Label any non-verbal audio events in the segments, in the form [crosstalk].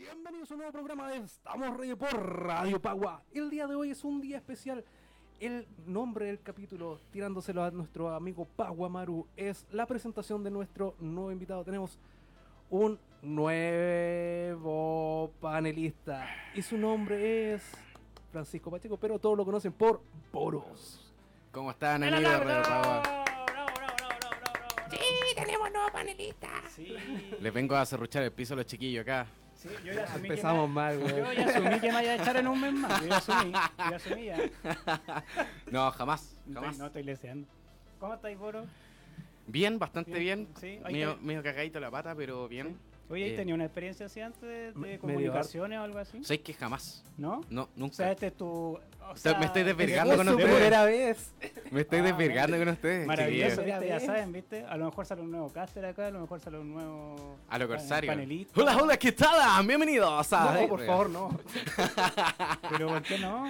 Bienvenidos a un nuevo programa de Estamos Reyes por Radio Pagua. El día de hoy es un día especial. El nombre del capítulo, tirándoselo a nuestro amigo Pagua Maru, es la presentación de nuestro nuevo invitado. Tenemos un nuevo panelista y su nombre es Francisco Pacheco, pero todos lo conocen por Poros. ¿Cómo están, amigos de Radio Pagua? Sí, tenemos nuevo panelista. Sí, Les vengo a cerruchar el piso a los chiquillos acá. Sí, yo ya asumí Empezamos que mal, me, güey. Yo ya asumí que me vaya a echar en un mes más. Yo ya asumí, yo ya asumí ya. No, jamás, [laughs] No jamás. estoy, no estoy leseando. ¿Cómo estáis, Boro? Bien, bastante bien. Sí, Medio, está. medio cagadito la pata, pero bien. Oye, ¿has Eh, tenido una experiencia así antes de, comunicaciones o algo así? ¿Sabes que jamás? ¿No? No, O nunca. sea, este es tu... o sea, me estoy desvergando Es con ustedes. primera vez. Me estoy Ah, desvirgando bueno. con ustedes. Maravilloso. Ya saben, ¿viste? A lo mejor sale un nuevo caster acá, a lo mejor sale un nuevo... A lo corsario. Panelista. Hola, hola, ¿qué tal? Bienvenidos a... No, por favor, no. Pero ¿por qué no?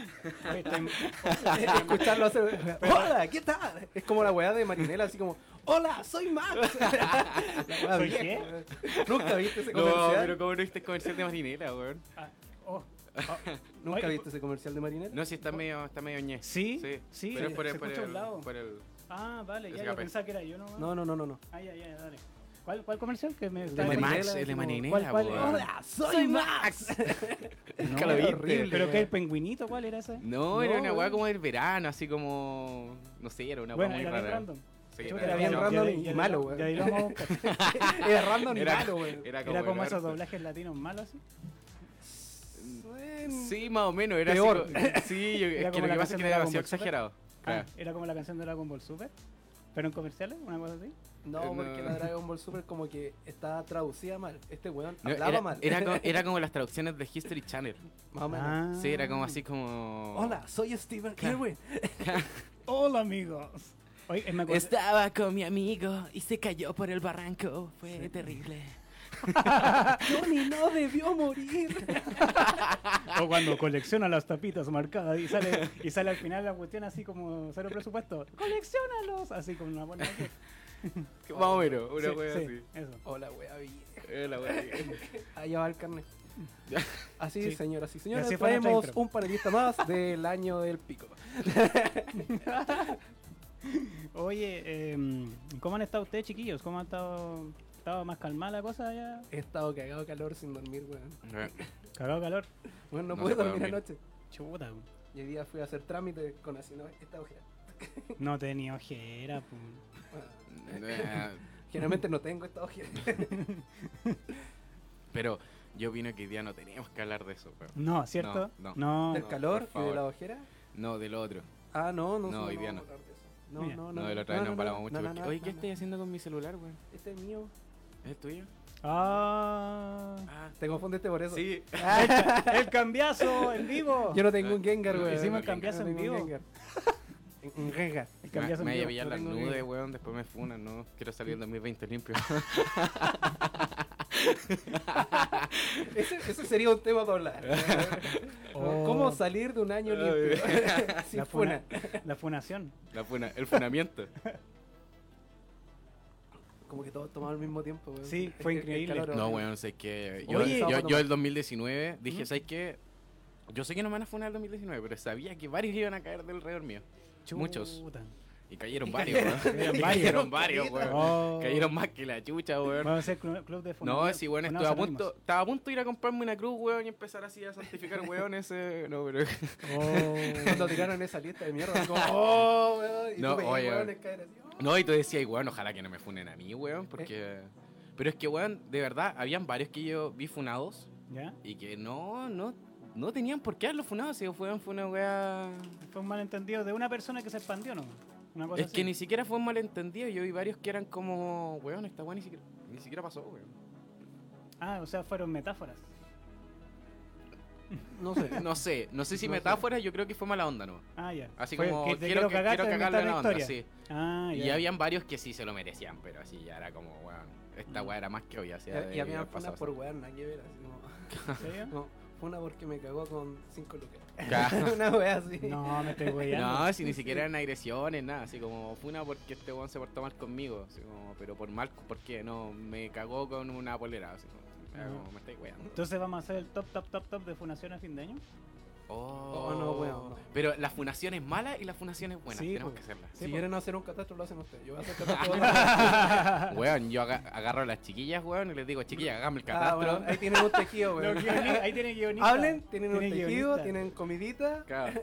Oye, [laughs] Escucharlo hacer. Hola, ¿qué tal? Es como la weá de Marinela, así como, Hola, soy Max. [laughs] [laughs] ¿Soy qué? ¿Nunca viste ese No, comercial? pero ¿cómo no viste el comercial de Marinela, weón? ah, oh, oh. ¿Nunca viste ese comercial de Marinela? No, si está medio, está medio ñe. ¿Sí? Sí, Sí, Pero es por se el, por el, un lado. por el... Ah, vale, ya yo pensaba que era yo, ¿no? No, no, no, no. no. Ah, ya, ya, dale. ¿Cuál, cuál comercial? Que me El de Max, el de Marinela, ¿Cuál- cuál? weón. Hola, soy Max. [laughs] Nunca lo viste. horrible. ¿Pero qué? ¿El pingüinito? ¿Cuál era ese? No, era No, una weá como del verano, así como... No sé, era una weá bueno, muy rara. random. Sí, era bien random y malo, [laughs] buscar. Era random y Era- malo, weón. Era como, Era como el esos doblajes latinos malos, así. Bueno, Sí, más o menos, era Peor. así. como- [laughs] Sí, yo, Era es que lo la que pasa es canción que de era Dragon demasiado Ball Super. exagerado. Ah, era como la canción de Dragon Ball Super. ¿Pero en comerciales? ¿Una cosa así? No, Eh, porque no. la Dragon Ball Super como que está traducida mal. Este weón No, hablaba era, mal. era, como, [laughs] era como las traducciones de History Channel. Más o menos. Ah. Sí, era como así como... Hola, soy Steven. Irwin. Hola, amigos. Oye, eh, me Estaba con mi amigo y se cayó por el barranco. Fue terrible. [laughs] Johnny no debió morir. O cuando colecciona las tapitas marcadas y sale, y sale al final la cuestión así como cero presupuesto. ¡Colecciónalos! Así como una buena. [laughs] Más o menos, una Sí, wea sí, así. Eso. Hola, wea vieja. Era la wea que- Allá va el carnet. [laughs] Así, Sí. señoras y señores, traemos un panelista más del año del pico. Oye, eh, ¿cómo han estado ustedes, chiquillos? ¿Cómo han estado? ¿Estaba más calmada la cosa ya? He estado cagado de calor sin dormir, weón. Cagado calor. Bueno, no, No pude dormir dormir. anoche. Chuta. Y hoy día fui a hacer trámite con así, no, esta ojera. No tenía ojera. pu. Bueno, Eh, generalmente no tengo esta ojera. [laughs] Pero yo opino que hoy día no tenemos que hablar de eso. weón. No, ¿cierto? No, no. ¿Del calor y de la ojera? No, del otro. Ah, no, no. No, hoy día no. De. No, Mira. no, No, no. del otro año no, nos no, hablamos no, mucho. no, porque- no, Oye, ¿qué no. estoy haciendo con mi celular, weón? Este es mío. ¿Es tuyo? Ah. Ah, Te confundiste por eso. sí. [laughs] ¡El cambiazo en vivo! Yo no tengo un Gengar, weón. Hicimos el cambiazo No en tengo un vivo. Gengar. Un Gengar. El Me, cambiazo me en voy a vivo. pillar no las tengo nudes, idea. weón. Después me funan, ¿no? Quiero salir en 2020 limpio. [laughs] [laughs] Ese, ese sería un tema para hablar. [laughs] Oh. ¿Cómo salir de un año limpio? [laughs] Sin La, funa. funa, la funación. La funa, el funamiento. Como que todos tomamos al mismo tiempo, weón. Sí, Es fue increíble. calor No, weón, sé que. Yo, Oye, yo, yo el 2019 dije, ¿Mm? ¿sabes qué? Yo sé que no me van a funar el 2019, pero sabía que varios iban a caer del alrededor mío. Muchos. Y cayeron Y varios, cayeron- weón. [laughs] cayeron varios. cayeron varios, Caleta. weón. Oh. Cayeron más que la chucha, weón. Vamos a hacer clu- club de. No, sí, weón, estuve a punto, estaba a punto de ir a comprarme una cruz, weón, y empezar así a santificar weones. eh, No, pero. Cuando tiraron esa lista de mierda, como, [laughs] oh, weón. Y No, tú veías oye, weones caer así, oh. No, y tú decías, weón, ojalá que no me funen a mí, weón, porque. Pero es que, weón, de verdad, habían varios que yo vi funados ¿Ya? y que no, no, no tenían por qué haberlos funado, si weón, fue una weá. Fue un malentendido de una persona que se expandió, ¿no? Una cosa Es así. que ni siquiera fue un malentendido, yo vi varios que eran como, weón, esta weá ni siquiera, ni siquiera pasó, weón. Ah, o sea, fueron metáforas. No sé. [laughs] No sé, no sé si No sé. metáfora, yo creo que fue mala onda, ¿no? Ah, ya. Así Fue como, que quiero, que, cagar, quiero cagarle inventar la onda, historia. sí. Ah, Y ya. habían varios que sí se lo merecían, pero así ya era como, weón, esta weá era más que obvia. Y, y funas pasado por así. weón, nada que ver, así como. ¿En serio? [laughs] No, funa porque me cagó con 5 lucas. [laughs] Una wea así. No, me estoy weyando. No, si ni siquiera eran agresiones, nada, así como fue una porque este weón se portó mal conmigo, así como, pero por mal, ¿por qué? No, me cagó con una polera, así como, como, me estáis weando. Entonces vamos a hacer el top, top, top, top de funación a fin de año. Oh, Oh, no, weón, no. Pero la fundación es mala y la fundación es buena. Sí, Tenemos pues. que hacerla. Si Sí, quieren hacer un catastro, lo hacen ustedes. Yo voy a hacer [laughs] catastro. [laughs] Weón, yo aga- agarro a las chiquillas, weón, y les digo, chiquillas, hagamos el Ah, catastro. bueno, ahí tienen un tejido, weón. [laughs] ahí tienen guionistas. Hablen, tienen un tejido, tienen comidita. Claro.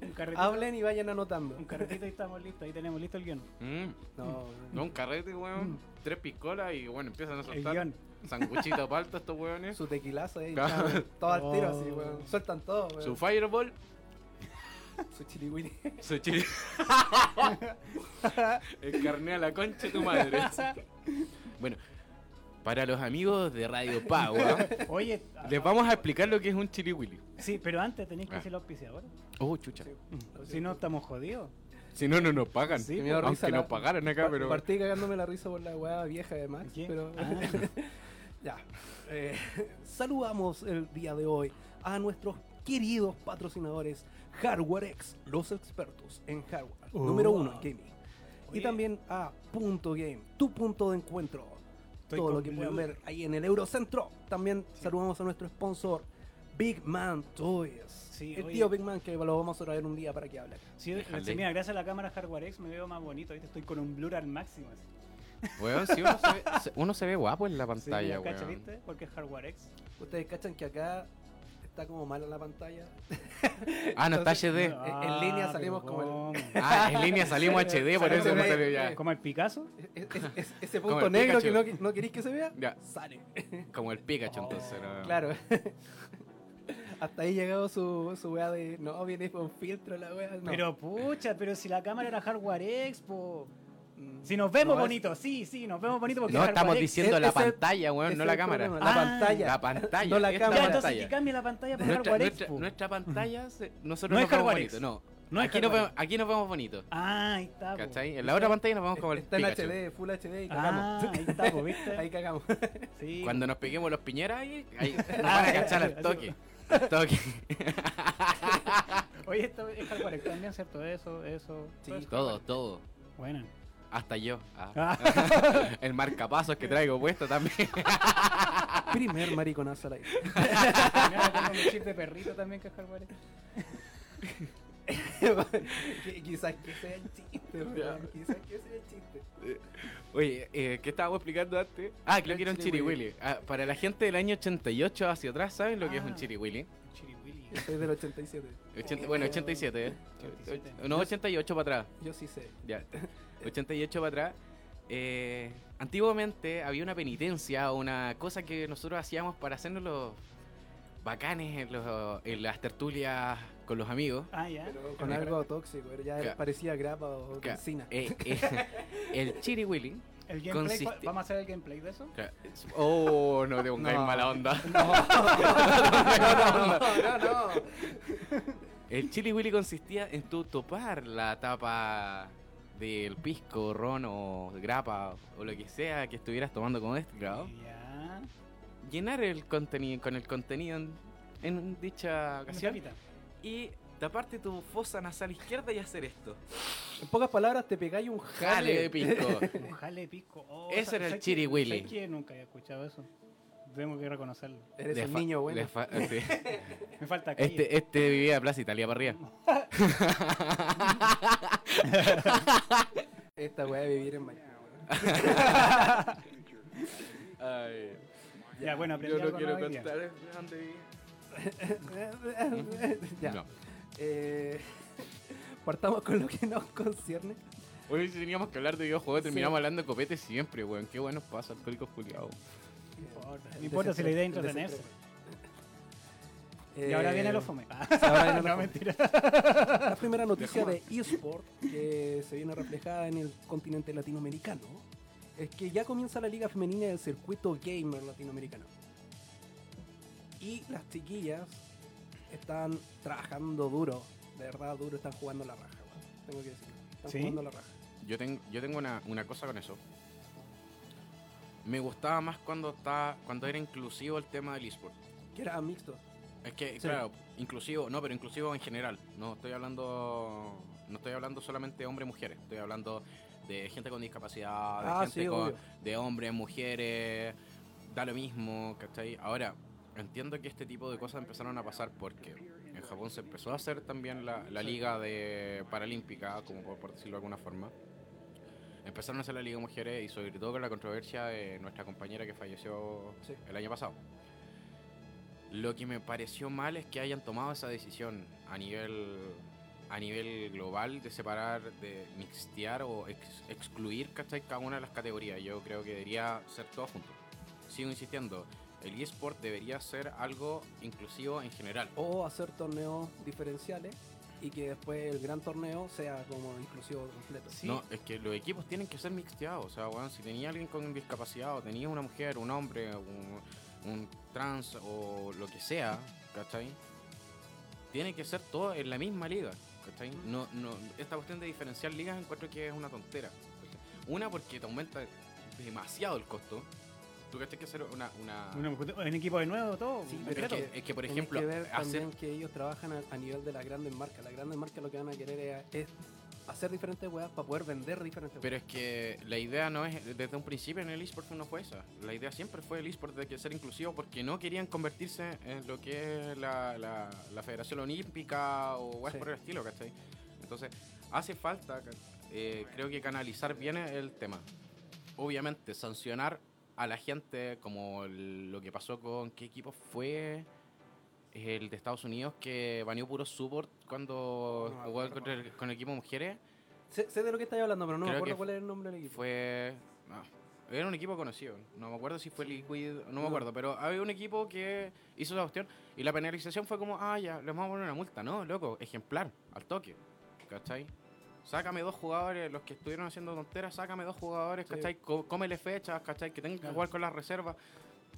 un carretito. Hablen y vayan anotando. Un carretito y estamos listos. Ahí tenemos listo el guion. Mm. No, No, un carrete, weón. Tres piscolas y bueno, empiezan a El soltar guion. Sanguchito palto estos weones. su tequilazo ahí. Claro. claro, Todo al tiro así, Oh. weón. Sueltan todo, weón. Su fireball, Su chiliwini. [laughs] su chile. [laughs] el carné a la concha de tu madre. bueno, para los amigos de Radio Pagua, [laughs] Oye, les vamos a explicar lo que es un chili willy. sí, pero antes tenéis que Ah. decir los auspiciadores. Oh, chucha. Si no, estamos jodidos. Si no, no nos pagan. Sí, Que me dio Aunque risa la- nos pagaran acá, Pa- pero. Partí cagándome la risa por la weá vieja de Max, ¿Quién? pero Ah. Ya. Eh, [laughs] saludamos el día de hoy a nuestros queridos patrocinadores HardwareX, los expertos en hardware, Oh. número uno en gaming. Y también a Punto Game, tu punto de encuentro. Estoy Todo lo que pueden ver ahí en el Eurocentro. También saludamos a nuestro sponsor, Big Man Toys. Sí, el oye. tío Big Man que lo vamos a traer un día para que hable. Sí, mira, gracias a la cámara Hardware X me veo más bonito. Ahorita estoy con un blur al máximo. así. Weón, si uno se, ve, uno se ve guapo en la Sí, pantalla, mira, cacha, weón. ¿viste? Porque es Hardware X. Ustedes cachan que acá está como mal en la pantalla. Ah, no está HD. no. en línea Ah, salimos pero como el-. Ah, en línea salimos HD, por eso no Sí, se ve sí. ya. ¿Como el Picasso? Es- es- es- ese punto negro Pikachu. que no, no queréis que se vea, Ya. sale. Como el Pikachu, Oh, entonces. ¿no? Claro. [laughs] Hasta ahí llegado su, su weá de no, viene con filtro la weá. no. Pero pucha, pero si la cámara era Hardware X, po. Mm, Si nos vemos no, es- bonitos, sí, sí, nos vemos bonitos porque No, es estamos diciendo Es- la pantalla, weón, no la cámara. La Ah, pantalla. La pantalla. No la cámara. Ya, entonces que cambie la pantalla por Nuestra, Hardware X, nuestra, po. nuestra pantalla, se- nosotros No nos es vemos. X. No, No es aquí, nos vemos, aquí nos vemos bonitos. Ah, ahí está. ¿Cachai? En la otra pantalla nos vemos como el Está en Pikachu. HD, Full HD y Ah, cagamos. ahí está, po, ¿viste? [laughs] Ahí cagamos. Sí. Cuando nos peguemos los piñeras ahí, ahí [laughs] nos Ah, van a ya, cachar al toque. Al toque. [laughs] Oye, esto es Hardware X también, ¿cierto? Eso, eso. Sí, Todo, todo. Bueno. Hasta yo. Ah. Ah. [laughs] El marcapasos que traigo puesto también. [laughs] Primer mariconazo al aire. [laughs] Tengo mi chip de perrito también que Quizás que sea el chiste, weón. Quizás que sea el chiste. Oye, eh, ¿qué estábamos explicando antes? Ah, creo que era un Chiri chiriwili. Ah, para la gente del año 88 hacia atrás, ¿saben lo que es un Ah. chiriwili? Chiriwili. Soy del 87. Ochenta- bueno, 87, ¿eh? 87. No, 88 para atrás. Yo sí sé. Ya. 88 para atrás. Eh, antiguamente había una penitencia, una cosa que nosotros hacíamos para hacernos los bacanes en, los- en las tertulias con los amigos. Ah, ya. Pero con algo tóxico. Ya Claro. parecía grapa o Claro. benzina. Eh, eh, [laughs] el chiriwili. El gameplay, Consiste- ¿Vamos a hacer el gameplay de eso? Oh, no te pongáis No. mala onda. [laughs] [laughs] no, no, no. El Chili Willy consistía en tu topar la tapa del pisco, ron o grapa o lo que sea que estuvieras tomando con este grado. Ya. Llenar el contenido con el contenido en, en dicha ocasión y taparte tu fosa nasal izquierda y hacer esto. En pocas palabras, te pegáis un Jale [laughs] jale. de pisco. Un jale pisco. Oh, Ese era el ¿sabes Chiri? Willy. ¿sabes qué? Nunca había escuchado eso. Tengo que reconocerlo. Eres Le un niño bueno. le fa- sí. [laughs] Me falta calle. Este, este vivía de Plaza Italia para arriba. [laughs] Esta weá de vivir en Miami. [laughs] Ay, Ya, bueno, aprendí yo no quiero contar ya. No. Eh, partamos con lo que nos concierne. Hoy si teníamos que hablar de videojuegos, terminamos Sí. hablando de copete siempre, weón. Qué buenos pasa, alcohólicos culiados. No importa, no importa si la idea es entretenerse. Y [laughs] ahora viene lo fome. Eh, ahora viene lo no, fome. mentira. La primera noticia de eSport que se viene reflejada en el continente latinoamericano es que ya comienza la liga femenina del circuito gamer latinoamericano. Y las chiquillas están trabajando duro, de verdad duro, están jugando la raja, tengo que decirlo. Están ¿Sí? jugando la raja. Yo, tengo yo tengo una, una cosa con eso. Me gustaba más cuando está, cuando era inclusivo el tema del eSport. Que era mixto. Es que, Sí. claro, inclusivo, no, pero inclusivo en general. No estoy hablando, no estoy hablando solamente de hombres y mujeres. Estoy hablando de gente con discapacidad, de Ah, gente sí, con, de hombres, mujeres, da lo mismo, ¿cachai? Ahora, entiendo que este tipo de cosas empezaron a pasar porque en Japón se empezó a hacer también la, la liga de paralímpica, como por, por decirlo de alguna forma. Empezaron a hacer la liga de mujeres y sobre todo con la controversia de nuestra compañera que falleció Sí. el año pasado. Lo que me pareció mal es que hayan tomado esa decisión a nivel a nivel global de separar, de mixtear o ex- excluir cada una de las categorías. Yo creo que debería ser todo junto. Sigo insistiendo, el eSport debería ser algo inclusivo en general. O hacer torneos diferenciales y que después el gran torneo sea como inclusivo completo. No, es que los equipos tienen que ser mixteados. O sea, weón, si tenía alguien con discapacidad, o tenía una mujer, un hombre, un, un trans o lo que sea, ¿cachai? Tiene que ser todo en la misma liga, ¿cachai? No, no, esta cuestión de diferenciar ligas encuentro que es una tontera. Una, porque te aumenta demasiado el costo. Tú cachai que hacer una... una... Una- ¿En equipo de nuevo todo? Sí, pero pero es que, es que, por ejemplo, que ver hacer... también que ellos trabajan a, a nivel de las grandes marcas. Las grandes marcas lo que van a querer es, es hacer diferentes weas para poder vender diferentes Pero weas. es que la idea no es, desde un principio en el eSport no fue esa. La idea siempre fue el eSport de que ser inclusivo porque no querían convertirse en lo que es la, la, la Federación Olímpica o weas Sí. por el estilo, ¿cachai? Entonces, hace falta, eh, creo que canalizar bien el tema. Obviamente, sancionar a la gente como el- lo que pasó con qué equipo fue el de Estados Unidos que baneó puro support cuando No jugó contra el- con el equipo mujeres. Sé, sé de lo que estáis hablando, pero no me acuerdo cuál es el nombre del equipo. Fue. no, era un equipo conocido. No me acuerdo si fue Liquid. No me acuerdo. Pero había un equipo que hizo esa cuestión. Y la penalización fue como: Ah, ya, les vamos a poner una multa. No, loco, ejemplar, al toque. ¿Cachai? Sácame dos jugadores, los que estuvieron haciendo tonteras, sácame dos jugadores, Sí. ¿cachai? Cómele fechas, ¿cachai? Que tengan que Claro. jugar con las reservas.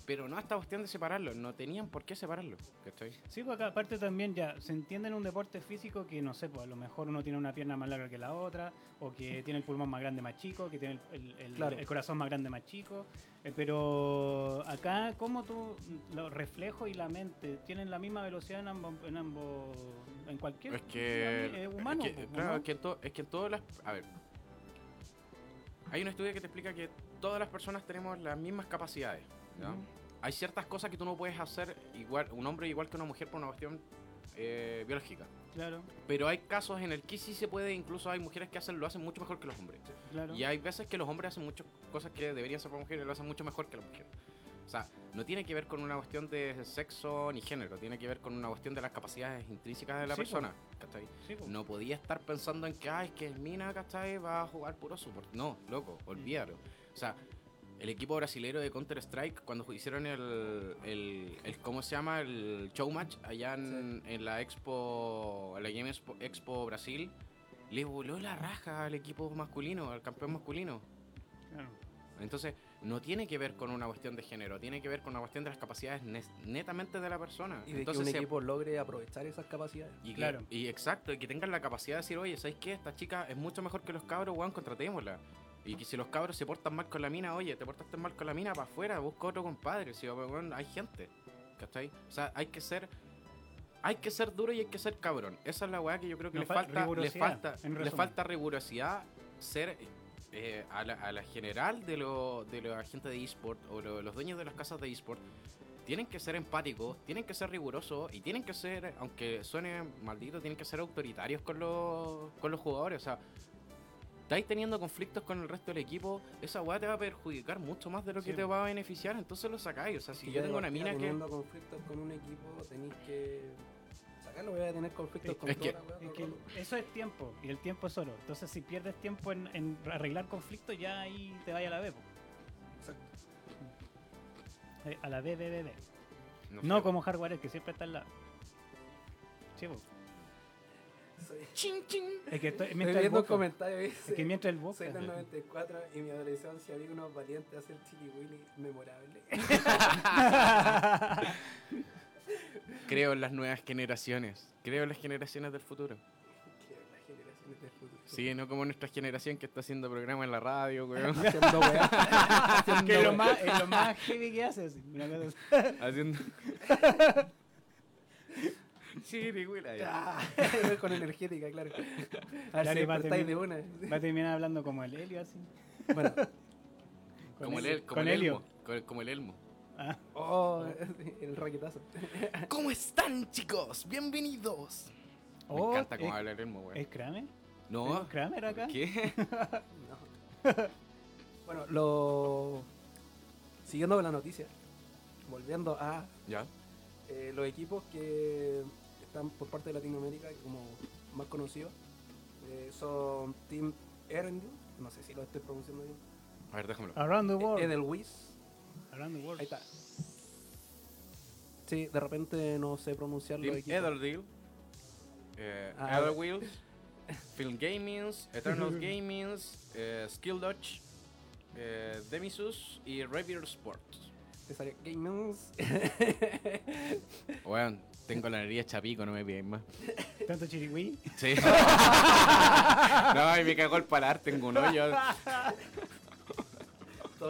Pero no esta cuestión de separarlos. No tenían por qué separarlos, ¿cachai? Sí, pues acá aparte también ya se entiende en un deporte físico que no sé, pues a lo mejor uno tiene una pierna más larga que la otra, o que tiene el pulmón más grande más chico, que tiene el, el- el- Claro. el corazón más grande más chico. eh, pero acá, como tú, los reflejos y la mente tienen la misma velocidad en ambos, en ambos, en cualquier Es que. humano. es que, pues, claro, es que en, to- es que en todas las. A ver. Hay un estudio que te explica que todas las personas tenemos las mismas capacidades. Hay ciertas cosas que tú no puedes hacer igual, un hombre igual que una mujer por una cuestión eh, biológica. Claro, Pero hay casos en el que sí se puede, incluso hay mujeres que hacen, lo hacen mucho mejor que los hombres. claro. Y hay veces que los hombres hacen muchas cosas que deberían ser para mujeres y lo hacen mucho mejor que las mujeres. O sea, no tiene que ver con una cuestión de sexo ni género, tiene que ver con una cuestión de las capacidades intrínsecas de la Sí, persona. ¿cachai? Sí. No podía estar pensando en que, ay, es que el Mina, ¿cachai? Va a jugar puro support. No, loco, olvídalo. O sea, el equipo brasilero de Counter-Strike, cuando hicieron el, el, el- ¿cómo se llama? El showmatch allá en, en la Expo, en la Game Expo, Expo Brasil, le voló la raja al equipo masculino, al campeón masculino. Claro. Entonces, no tiene que ver con una cuestión de género, tiene que ver con una cuestión de las capacidades netamente de la persona. Y de Entonces, que un se- equipo logre aprovechar esas capacidades. y que- Claro. Y exacto, y que tengan la capacidad de decir, oye, ¿sabes qué? Esta chica es mucho mejor que los cabros, weón, contratémosla. Y que si los cabros se portan mal con la mina, oye, te portaste mal con la mina, para afuera, busca otro compadre. Si, weón, hay gente. ¿Cachai? O sea, hay que ser. Hay que ser duro y hay que ser cabrón. Esa es la weá que yo creo que le fal- falta, le falta, le falta rigurosidad, ser eh, a, la, a la general de, lo, de la gente de eSport o lo- los dueños de las casas de eSport tienen que ser empáticos, tienen que ser rigurosos y tienen que ser, aunque suene maldito, tienen que ser autoritarios con los, con los jugadores. O sea, estáis teniendo conflictos con el resto del equipo, esa weá te va a perjudicar mucho más de lo que te va a beneficiar, entonces lo sacáis. O sea, si yo tengo una mina que. Teniendo conflictos con un equipo, tenéis que sacarlo. Voy a tener conflictos Es con que- toda la Es que el eso es tiempo, y el tiempo es oro. Entonces, si pierdes tiempo en, en arreglar conflictos, ya ahí te vaya a la B. po. Exacto. Eh, A la B, B, B, B. no No como hardware, que siempre está al lado. Sí, po. Soy, Chin, chin. Es que estoy, estoy mientras el viendo un boca- comentario que es dice, que mientras el boca- Soy del 94 y mi adolescencia vi unos valientes hacer Chili Willy memorable. [laughs] [laughs] Creo en las nuevas generaciones. Creo en las generaciones del futuro. Que las generaciones del futuro. Sí, no como nuestra generación que está haciendo programas en la radio, weón. [laughs] Haciendo weá. Haciendo que es lo, más, es lo más heavy que cosa así. haciendo. [laughs] Sí, güey, Ah, [laughs] con energética, claro. A ver si va de una. Va a terminar hablando como el Helio así. Bueno, Como el, Helio. el- como el Helio. elmo. co- Como el elmo. Ah, Oh, [laughs] el raquetazo. [laughs] ¿Cómo están, chicos? Bienvenidos. Me oh, encanta cómo ¿es- habla el Elmo, weón. ¿Es Kramer? No, ¿Es Kramer acá? ¿qué? [laughs] No. Bueno, lo. Siguiendo con la noticia, volviendo a Ya. eh, los equipos que están por parte de Latinoamérica, como más conocidos, eh, son Team Erendil, no sé si lo estoy pronunciando bien, A ver, déjamelo. Around the world. Edelweiss, Around the world. ahí está. Sí, de repente no sé pronunciar los Team equipos. Etherdeal, eh, Ah, Etherwheels, [laughs] Film Gamings, Eternal [laughs] Gamings, eh, Skill Dodge, eh, Demisus y Rapier Sports. Te sale Gamers. [laughs] Weón, tengo la nariz hecha pico, no me piden más. ¿Tanto chirigüí? Sí. no, y me cagó el palar, tengo un hoyo.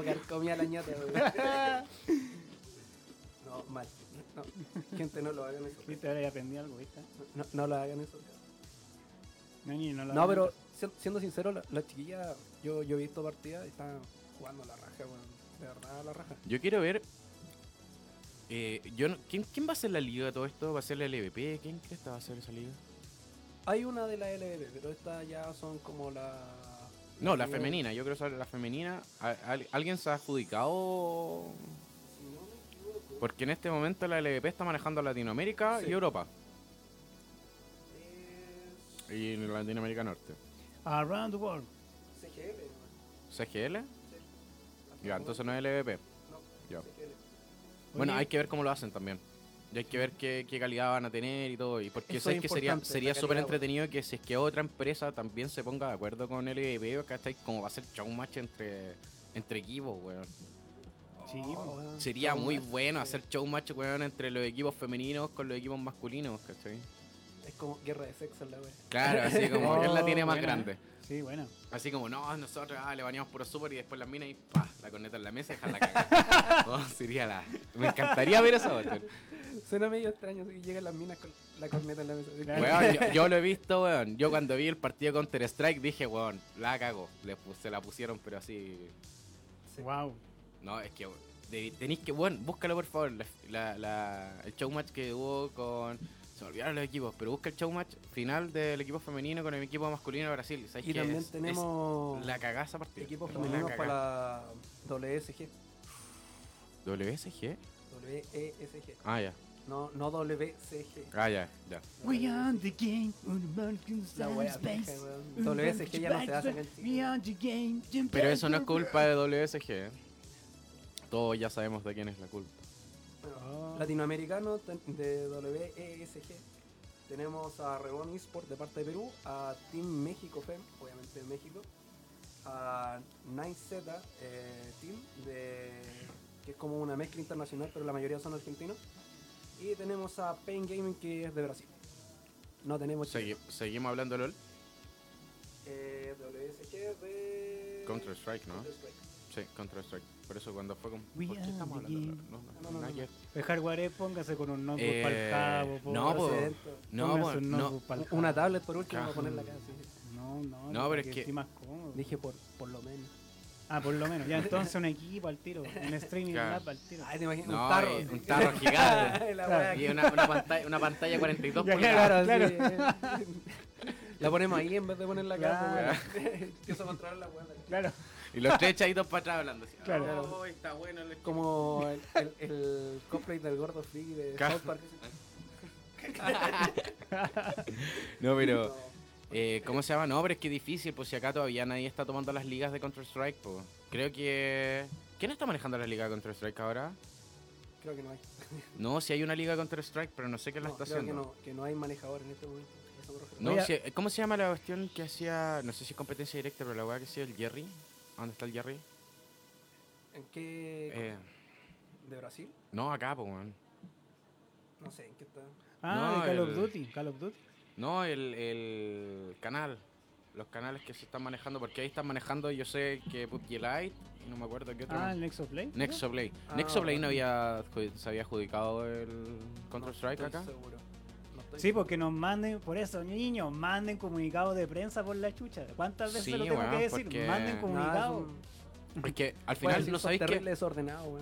Todo comía la ñata, güey. [laughs] No, mal. No, gente, no lo hagan eso. ¿Viste? Ahora ya aprendí algo, ¿viste? No, no lo hagan eso. No, ni- no, lo No, hagan. pero si- siendo sincero, la, la chiquilla, yo, yo he visto partidas y están jugando a la raja, weón. De verdad, a la raja. Yo quiero ver. eh, yo no- ¿quién, ¿Quién va a ser la liga de todo esto? ¿Va a ser la LVP? ¿Quién crees que va a ser esa liga? Hay una de la LBB, pero estas ya son como la. No, la femenina. Yo creo que la femenina. ¿Alguien se ha adjudicado? Porque en este momento la LVP está manejando Latinoamérica Sí. y Europa. Y Latinoamérica Norte. Around the world. CGL. ¿CGL? Sí. Ya, entonces no es LVP. No, Ya. CGL. Bueno, Oye, hay que ver cómo lo hacen también. Y hay que ver qué, qué calidad van a tener y todo. Y porque Eso sé es que sería, sería súper entretenido que si es que otra empresa también se ponga de acuerdo con LVP, ¿cachai? Como va a ser showmatch entre, entre equipos, weón. Sí, Oh, weón. Sería muy bueno sí. hacer showmatch, weón, entre los equipos femeninos con los equipos masculinos, ¿cachai? Es como guerra de sexo en la wea. Claro, así [laughs] como ¿quién la tiene Oh, más buena. grande? Sí, bueno. Así como, no, nosotros ah, le bañamos puro súper y después las minas y pa, la corneta en la mesa y dejarla [laughs] cagar. oh, sería la. Me encantaría ver eso, weón. Suena medio extraño si llegan las minas con la corneta en la mesa. así. Weón, yo, [laughs] yo lo he visto, weón. Yo cuando vi el partido Counter Strike dije, weón, la cago. Le se la pusieron, pero así. Sí. Wow. No, es que de- tenéis que, weón, búscalo por favor. La, la- la- el showmatch que hubo con. Se me olvidaron los equipos, pero busca el showmatch final del equipo femenino con el equipo masculino de Brasil. ¿Sabes Y qué? también Es- es tenemos la cagaza partida. equipos la femeninos para la WSG. WSG. WESG. Ah, ya. No, no WCG. Ah, ya, ya. We are the game on the American La wea weón. WSG ya no se hace en el We Chile. are the game. Pero eso no es culpa de WSG. ¿eh? Todos ya sabemos de quién es la culpa. Bueno, Oh. Latinoamericano de WESG. Tenemos a Rebón Esport de parte de Perú, a Team México FEM, obviamente de México, a 9Z eh, Team, de, que es como una mezcla internacional, pero la mayoría son argentinos. Y tenemos a Pain Gaming, que es de Brasil. No tenemos Segui- seguimos hablando de LOL. Eh, WSG de. Counter Strike, ¿no? Counter-Strike. Sí, Counter Strike. Por eso cuando fue con. We ¿Por qué estamos hablando? No, No, no, no, no. El hardware póngase con un notebook Eh, para el cabo. no, po. No, po, un no. Una tablet por último, para ponerla acá. sí. No, no. No, pero es que- más cómodo. Dije por, por lo menos. Ah, por lo menos. Ya entonces un equipo al tiro. Un [laughs] streaming Claro. lab al tiro. Ay, te imaginas No, un tarro. eh, un tarro [laughs] gigante. Claro. Y una, una pantalla, una pantalla 42 [laughs] Ya, pulgadas. claro. Claro. La ponemos ahí en vez de ponerla acá. Claro. pues, weón. Que eso controla la weá. Claro. Y los tres echaditos para atrás hablando así. Claro. "Oh, está bueno el Como el, el, el cosplay del gordo friki de South Park. No, pero. No, Eh, ¿Cómo se llama? No, pero es que es difícil, pues si acá todavía nadie está tomando las ligas de Counter-Strike, pues. Creo que... ¿Quién está manejando la liga de Counter-Strike ahora? creo que no hay. [laughs] No, si hay una liga de Counter-Strike, pero no sé quién la No, está creo haciendo. que no, que no hay manejador en este momento. No, si- ¿Cómo se llama la cuestión que hacía... No sé si es competencia directa, pero la weá que hacía el Jerry? ¿Dónde está el Jerry? ¿En qué? Eh, ¿De Brasil? no, acá, pues, weón. No sé, ¿en qué está? Ah, No, de Call of Duty. Call of Duty. No, el, el canal. Los canales que se están manejando, porque ahí están manejando, yo sé que PUBG Lite, y no me acuerdo qué otro. Ah, el Nexoplay. Nexoplay. Ah, Nexoplay no bueno. había, se había adjudicado el Counter Strike no acá. seguro. No estoy Sí, porque nos manden, por eso, niños, manden comunicados de prensa por la chucha. ¿Cuántas veces Sí, lo tengo weón, que decir? porque- Manden es comunicados. un- Es que al final no sabéis que.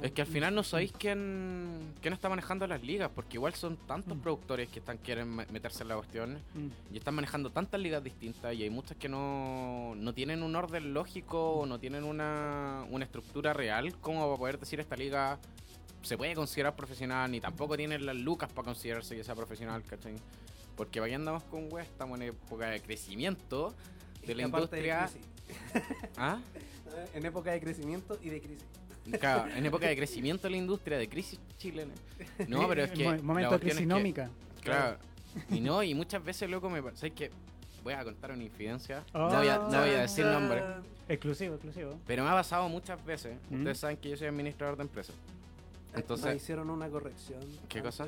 Es que al final no sabéis quién, quién está manejando las ligas, porque igual son tantos Mm. productores que están quieren me- meterse en la cuestión Mm. y están manejando tantas ligas distintas y hay muchas que no, no tienen un orden lógico o no tienen una, una estructura real como para poder decir esta liga se puede considerar profesional, ni tampoco tienen las lucas para considerarse que sea profesional, ¿cachai? Porque vaya andamos con weas, estamos en época de crecimiento de la de industria. ¿Ah? [laughs] En época de crecimiento y de crisis. [laughs] Claro, en época de crecimiento de la industria, de crisis chilena. No, pero es que. Momento cuestión es que- crisinómica. Claro. Y no, y muchas veces, loco, me. ¿Sabes qué? Voy a contar una infidencia. Oh. No, voy a, no voy a decir nombre. Exclusivo, exclusivo. Pero me ha pasado muchas veces. ¿Mm? Ustedes saben que yo soy administrador de empresas. Entonces, hicieron una corrección. ¿qué antes. cosa?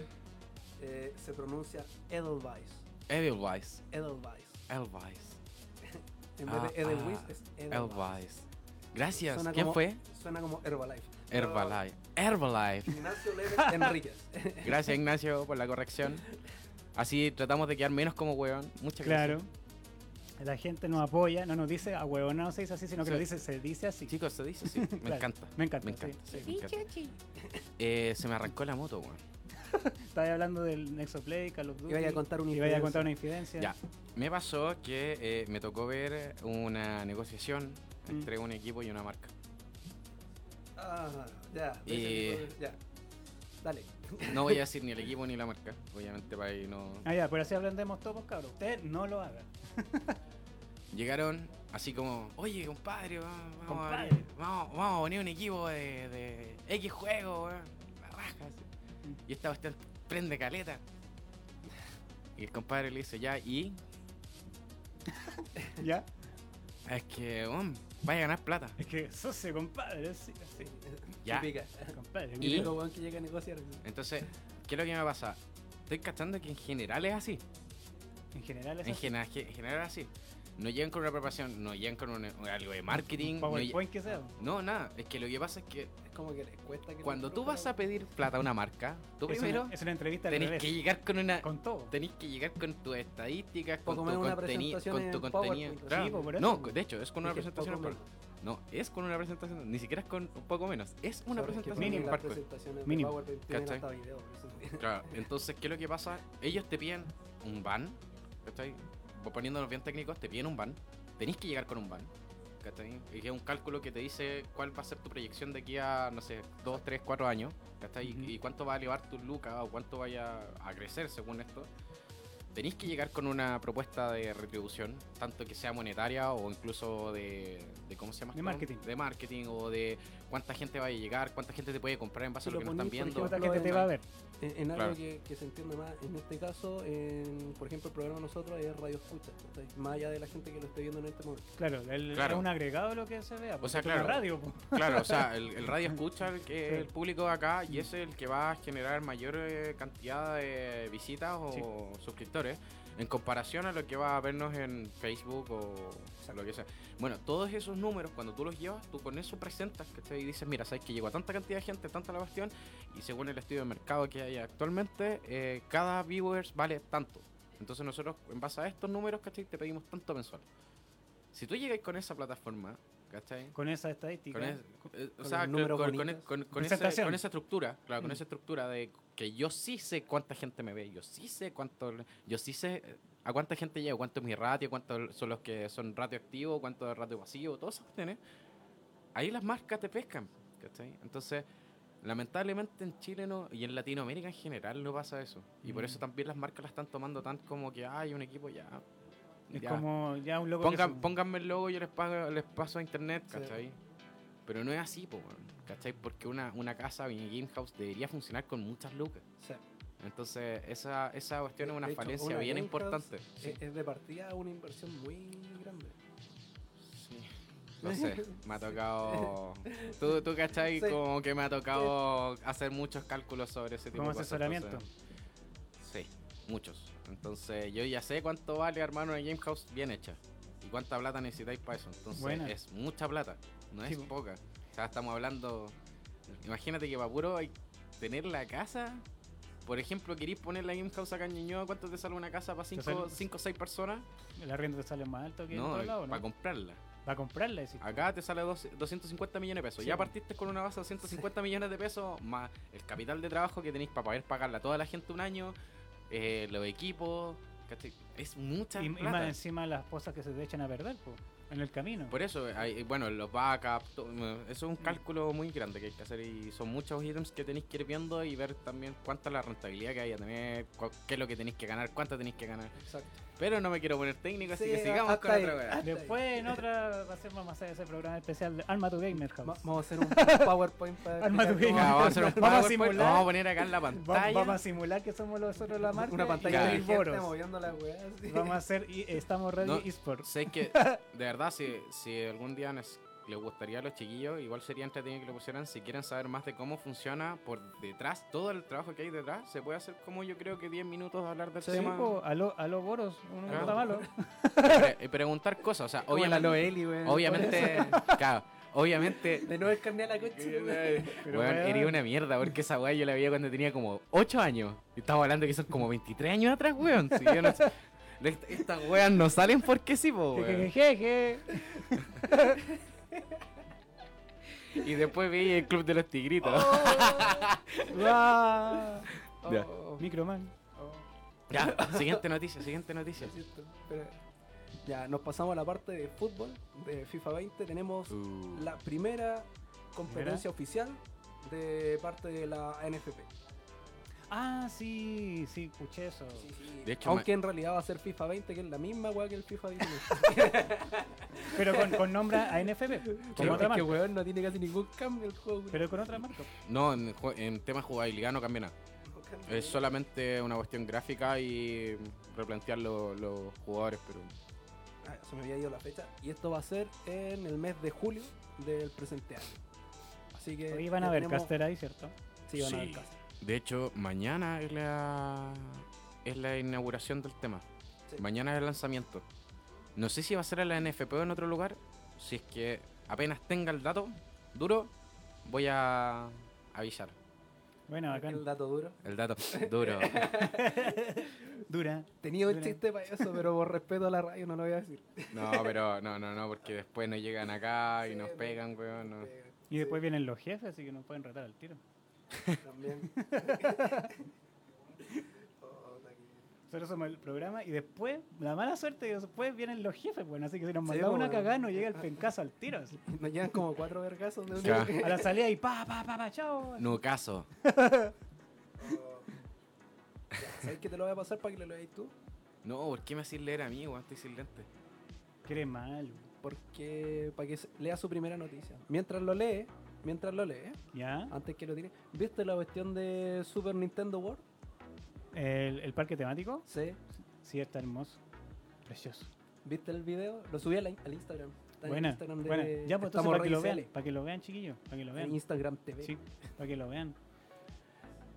Eh, se pronuncia Edelweiss. Edelweiss. Edelweiss. Edelweiss. [laughs] En Ah, vez de Edelweiss ah, es Edelweiss. Edelweiss. Gracias. Suena ¿Quién como- fue? Suena como Herbalife. Herbalife. Herbalife. Ignacio Leves [laughs] Enríquez. Gracias, Ignacio, por la corrección. Así tratamos de quedar menos como hueón. Muchas Claro. gracias. La gente nos apoya, no nos dice a huevón no se dice así, sino que Sí. lo dice, se dice así. Chicos, se dice así. [laughs] Me Claro. encanta. Me encanta. Me sí. encanta. sí, me encanta. Eh, se me arrancó la moto, weón. [laughs] Estaba hablando del Nexoplay, Call of Duty. Iba a contar una y vaya a infidencia. contar una infidencia. Ya. Me pasó que eh, me tocó ver una negociación Mm. entre un equipo y una marca. Ah, ya. ese tipo Ya. Dale. No voy a [laughs] decir ni el equipo ni la marca, obviamente para ahí no. Ah, ya, pero así aprendemos todos, cabros. Usted no lo haga. [laughs] Llegaron así como, oye compadre, va- vamos, a, Compadre. vamos, vamos a poner un equipo de, de X juego, weón, la raja. así. Y esta cuestión prende caleta. Y el compadre le dice, ya, y [laughs] ¿Ya? es que, weón, vaya a ganar plata. Es que socio, compadre. Sí, sí. Ya. Típica. Compadre. Y-. Típico weón que llega a negociar. Entonces, ¿qué es lo que me pasa? Estoy cachando que en general es así. En general es En así. general, en general es así. No llegan con una preparación, no llegan con un- algo de marketing. Un no, PowerPoint que sea. no, nada. Es que lo que pasa es que Es como que les cuesta que cuando tú vas a pedir plata a una marca, tú Es primero una, es una entrevista tenés que llegar con una. Con todo. Tenés que llegar con tus estadísticas, con tu, menos una conteni- presentación con tu en contenido. PowerPoint, Claro. sí, po, por no, de hecho, es con una Dije, presentación PowerPoint. No, es con una presentación, ni siquiera es con un poco menos, es una es presentación PowerPoint. presentaciones Mínimo. PowerPoint hasta video. por eso- Claro, entonces, ¿qué es lo que pasa? Ellos te piden un ban, ¿cachai? Poniéndonos bien técnicos, te piden un ban. Tenéis que llegar con un ban, ¿cachai? Es un cálculo que te dice cuál va a ser tu proyección de aquí a, no sé, 2, 3, 4 años, ¿cachai? Y cuánto va a elevar tu lucas o cuánto vaya a crecer según esto. Tenéis que llegar con una propuesta de retribución, tanto que sea monetaria o incluso de, de ¿cómo se llama? De marketing. De marketing o de cuánta gente va a llegar, cuánta gente te puede comprar en base Si a lo lo que nos están viendo. ejemplo, ¿Cuánta gente te va a ver? En, en algo Claro. que, que se entiende más, en este caso, en, por ejemplo, el programa de nosotros es radio escucha, más allá de la gente que lo esté viendo en este momento. Claro, el, Claro. es un agregado de lo que se vea. O sea, porque es una claro. radio, po. Claro, o sea, [laughs] el, el radio escucha el, que, Sí. el público de acá y es el que va a generar mayor eh, cantidad de visitas o suscriptores en comparación a lo que va a vernos en Facebook o lo que sea. Bueno, todos esos números, cuando tú los llevas, tú con eso presentas que y dices, mira, sabes que llegó a tanta cantidad de gente, tanta la cuestión, y según el estudio de mercado que hay actualmente, eh, cada viewers vale tanto. Entonces nosotros, en base a estos números, ¿cachai? Te pedimos tanto mensual. Si tú llegas con esa plataforma, ¿cachai? Con esa estadística. Con es- eh, o Con sea, con, con- bonitos. con- esa estructura, claro, con Mm. esa estructura de que yo sí sé cuánta gente me ve, yo sí sé cuánto, yo sí sé eh, a cuánta gente llego, cuánto es mi ratio, cuántos son los que son ratio activo, cuánto es ratio pasivo, todas esas cuestiones. Ahí las marcas te pescan, ¿cachai? Entonces, lamentablemente en Chile no, y en Latinoamérica en general no pasa eso. Y por Mm. eso también las marcas la están tomando tan como que hay un equipo ya. Es ya. como ya un logo. que Pongan, se- pónganme el logo y yo les, pago, les paso a internet, Sí. ¿cachai? Pero no es así, po, ¿cachai? Porque una, una casa, una game house, debería funcionar con muchas lucas. Sea, Entonces, esa, esa cuestión es una hecho, falencia una bien importante. Sí. Es, es de partida una inversión muy grande. Sí. No sé, [laughs] me ha tocado. Tú, tú ¿cachai? Sí. Como que me ha tocado hacer muchos cálculos sobre ese tipo Como de cosas. asesoramiento. entonces- Sí, muchos. Entonces, yo ya sé cuánto vale armar una game house bien hecha. Y cuánta plata necesitáis para eso. Entonces, Buena. es mucha plata. No Sí, es po. poca. O sea, estamos hablando. Imagínate que para puro hay- tener la casa. Por ejemplo, queréis poner la game house acá en Ñuñoa, ¿cuánto te sale una casa para sale- 5 o 6 personas? El arriendo te sale más alto que en No, todos lados, para ¿no? comprarla. Va a comprarla, decís. Acá te sale dos- 250 millones de pesos. Sí, ya partiste con una base de 250 millones de pesos, más el capital de trabajo que tenéis para poder pagarle a toda la gente un año, eh, los equipos. ¿cachai? Es mucha Y, y más encima las cosas que se te echan a perder, po, en el camino. Por eso, hay, bueno, los backups, eso es un cálculo muy grande que hay que hacer y son muchos ítems que tenéis que ir viendo y ver también cuánta es la rentabilidad que hay a tener, qué es lo que tenéis que ganar, cuánto tenéis que ganar. Exacto. Pero no me quiero poner técnico, así Sí, que sigamos con ahí. otra weá. Después en otra va a ser, vamos a hacer ese programa especial de Alma to Gamer House. Va- Vamos a hacer un [laughs] PowerPoint para Arma tu explicar cómo- game. Ya, vamos a hacer un Vamos a PowerPoint, simular. vamos a poner acá en la pantalla. vamos a simular que somos nosotros la marca. una pantalla de boros. moviendo la weá. Vamos a hacer y estamos ready No. eSports. Sé que, de verdad, si, si algún día les gustaría a los chiquillos, igual sería entretenido que lo pusieran. Si quieren saber más de cómo funciona por detrás, todo el trabajo que hay detrás, se puede hacer como yo creo que 10 minutos de hablar del Sí, tema. po, aló, aló Boros, uno no Claro. está malo. Pre- y preguntar cosas. O sea, [laughs] obviamente, obviamente, [laughs] claro, obviamente, De nuevo a la coche. weón. Pero, weón, weón. era una mierda, porque esa weá yo la veía cuando tenía como 8 años. Y estaba hablando que son como 23 años atrás, weón. Si yo no sé- de esta- estas weas no salen porque sí, po, weón. Jejejeje. Y después vi el Club de los Tigritos. [laughs] Ya. Oh, Microman. Ya, siguiente noticia, siguiente noticia. Ya, nos pasamos a la parte de fútbol de FIFA 20. Tenemos Uh, la primera competencia oficial de parte de la NFP. Ah, sí, sí, escuché eso. De hecho, Aunque en realidad va a ser FIFA 20, que es la misma weá que el FIFA 19. [laughs] Pero con, con nombre a NFP. Con otra es que marca. weón no tiene casi ningún cambio el juego. Pero con otra marca. no, en, en tema de jugabilidad no cambia nada. Es solamente una cuestión gráfica y replantear lo- los jugadores, pero Ah, se me había ido la fecha. Y esto va a ser en el mes de julio del presente año. Así que. Hoy van a ver tenemos- caster ahí, ¿cierto? Sí, van a ver Sí. caster. De hecho mañana es la es la inauguración del tema. Sí. Mañana es el lanzamiento. No sé si va a ser en la NFP o en otro lugar. Si es que apenas tenga el dato duro, voy a avisar. Bueno, acá. El dato duro. El dato duro. [laughs] Dura. Tenía un Dura. chiste para eso, pero por respeto a la radio no lo voy a decir. No, pero no, no, no, porque después nos llegan acá y Sí, nos pegan, weón. no. Y después vienen los jefes, así que nos pueden retar al tiro. También. [laughs] Nosotros somos el programa y después, la mala suerte que después vienen los jefes, bueno, así que si nos mandamos una bueno. cagada nos llega el pencazo al tiro. así. [laughs] Nos llegan como cuatro vergazos de un. A la salida y pa, pa, pa, pa, chao. No caso. [laughs] ¿Sabes que te lo voy a pasar para que lo leáis tú? No, ¿por qué me haces leer a mí, weón? Estoy sin lente. Quiere mal. Porque para que lea su primera noticia. Mientras lo lee, mientras lo lee, ¿Ya? antes que lo tire, ¿viste la cuestión de Super Nintendo World? El, el parque temático, Sí. sí, está hermoso. Precioso. ¿Viste el video? Lo subí al, al Instagram. Está en Buena, Instagram de buena. Ya, pues entonces para que lo vean, para que lo vean, chiquillos, para que lo En vean. Instagram TV. Sí, para que lo vean.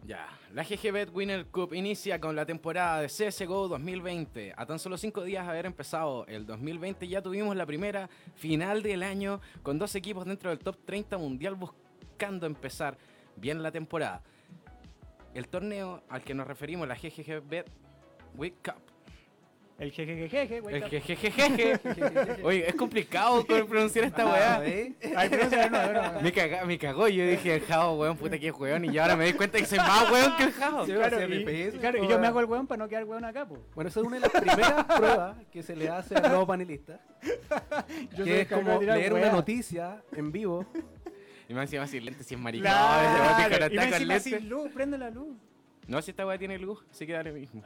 Ya, la GGBet Winner Cup inicia con la temporada de CSGO 2020. A tan solo cinco días de haber empezado el 2020 ya tuvimos la primera final del año con dos equipos dentro del top 30 mundial buscando empezar bien la temporada. El torneo al que nos referimos, la GGBet Week Cup. El jejejeje, güey. El GGGG. Oye, es complicado pronunciar esta Ah, weá. ¿eh? Ay, no, no, no, no. Me, caga- me cagó, yo dije el Jao, weón, puta que weón, y ahora me doy cuenta que soy más weón que el Jao. Sí, Claro, y, FPS, y claro, y po, yo me hago el weón para no quedar weón acá, pues. Bueno, esa es una de las primeras [laughs] pruebas que se le hace al nuevo panelista. [laughs] Yo soy que es me como a leer una noticia en vivo. Y me encima sin lentes, si es maricón, Claro, y encima lentes. sin luz, prende la luz. No, si esta weá tiene luz, así que dale mismo.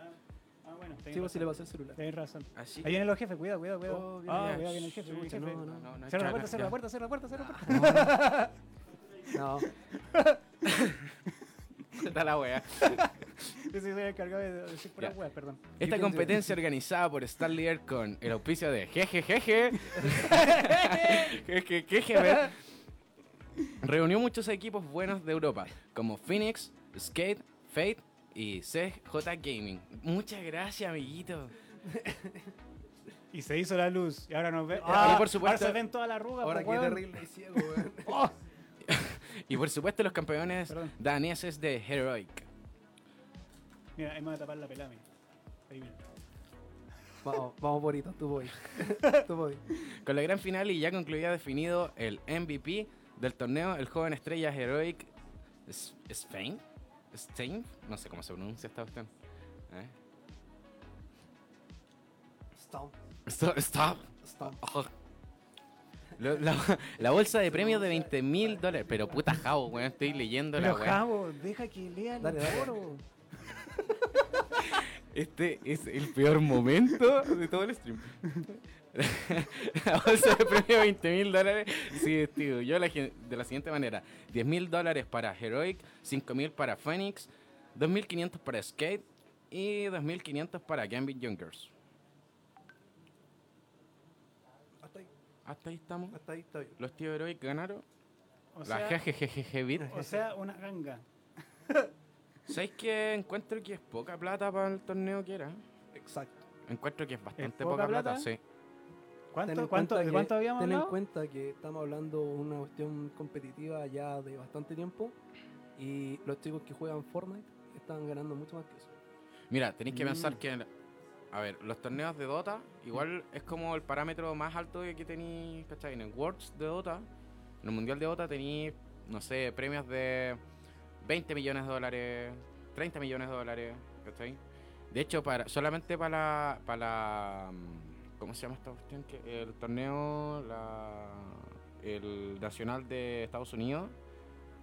Ah, Sí, pues si le pasé el celular. Tenés razón. Así. Ahí vienen los jefes, cuidado, cuidado, cuidado. Oh, ah, cuidado, viene el jefe, viene el Chucha, jefe. no, no. No, Cierra la puerta, cierra la puerta, cierra la puerta, cierra la puerta. No, Está [laughs] [laughs] la. Yo soy el encargado de decir pura weá, perdón. Esta competencia organizada por Stanley Air con el auspicio de Jejejeje. Jejejeje. [laughs] Reunió muchos equipos buenos de Europa, como Phoenix, Skate, Fate y CJ Gaming. Muchas gracias, amiguito. [laughs] Y se hizo la luz. Y ahora nos ve. Y Ah, por supuesto- Ahora se ven toda la arruga. ahora qué terrible y ciego, weón. [laughs] Oh, [laughs] Y por supuesto los campeones Perdón. daneses de Heroic. Mira, ahí me voy a tapar la pelada, mira. Ahí, mira. Vamos, vamos bonito, tú voy. tú voy. Con la gran final y ya concluía definido el MVP del torneo, el joven estrella Heroic Spain. Stein, no sé cómo se pronuncia esta cuestión. ¿Eh? Stop. stop. Oh. Lo- La, la bolsa de premios de 20 mil dólares. Pero puta jabo, weón, estoy leyendo la weá. Javo, deja que lea el Dale, dale. foro. [laughs] Este es el peor momento de todo el stream. [laughs] [laughs] la bolsa de premio de 20 mil dólares. Sí, tío. Yo la, de la siguiente manera: 10 mil dólares para Heroic, 5 mil para Phoenix, 2.500 para Skate y 2.500 para Gambit Youngers. Hasta ahí, Hasta ahí estamos. hasta ahí está bien. Los tíos Heroic ganaron. O la sea, Bit. o sea, una ganga. [laughs] ¿Sabéis que encuentro que es poca plata para el torneo que era? Exacto. Encuentro que es bastante poca poca plata, plata? sí. ¿Cuánto, Ten en cuánto, cuenta ¿De que- cuánto habíamos Ten en hablado? cuenta que estamos hablando de una cuestión competitiva ya de bastante tiempo y los chicos que juegan Fortnite están ganando mucho más que eso. Mira, tenéis que Mm. pensar que, a ver, los torneos de Dota igual es como el parámetro más alto que tenéis, ¿cachai? En el Worlds de Dota, en el Mundial de Dota tenéis, no sé, premios de 20 millones de dólares, 30 millones de dólares, ¿cachai? De hecho, para, solamente para la, para la, mm, ¿cómo se llama esta cuestión? Que el torneo, la, el nacional de Estados Unidos,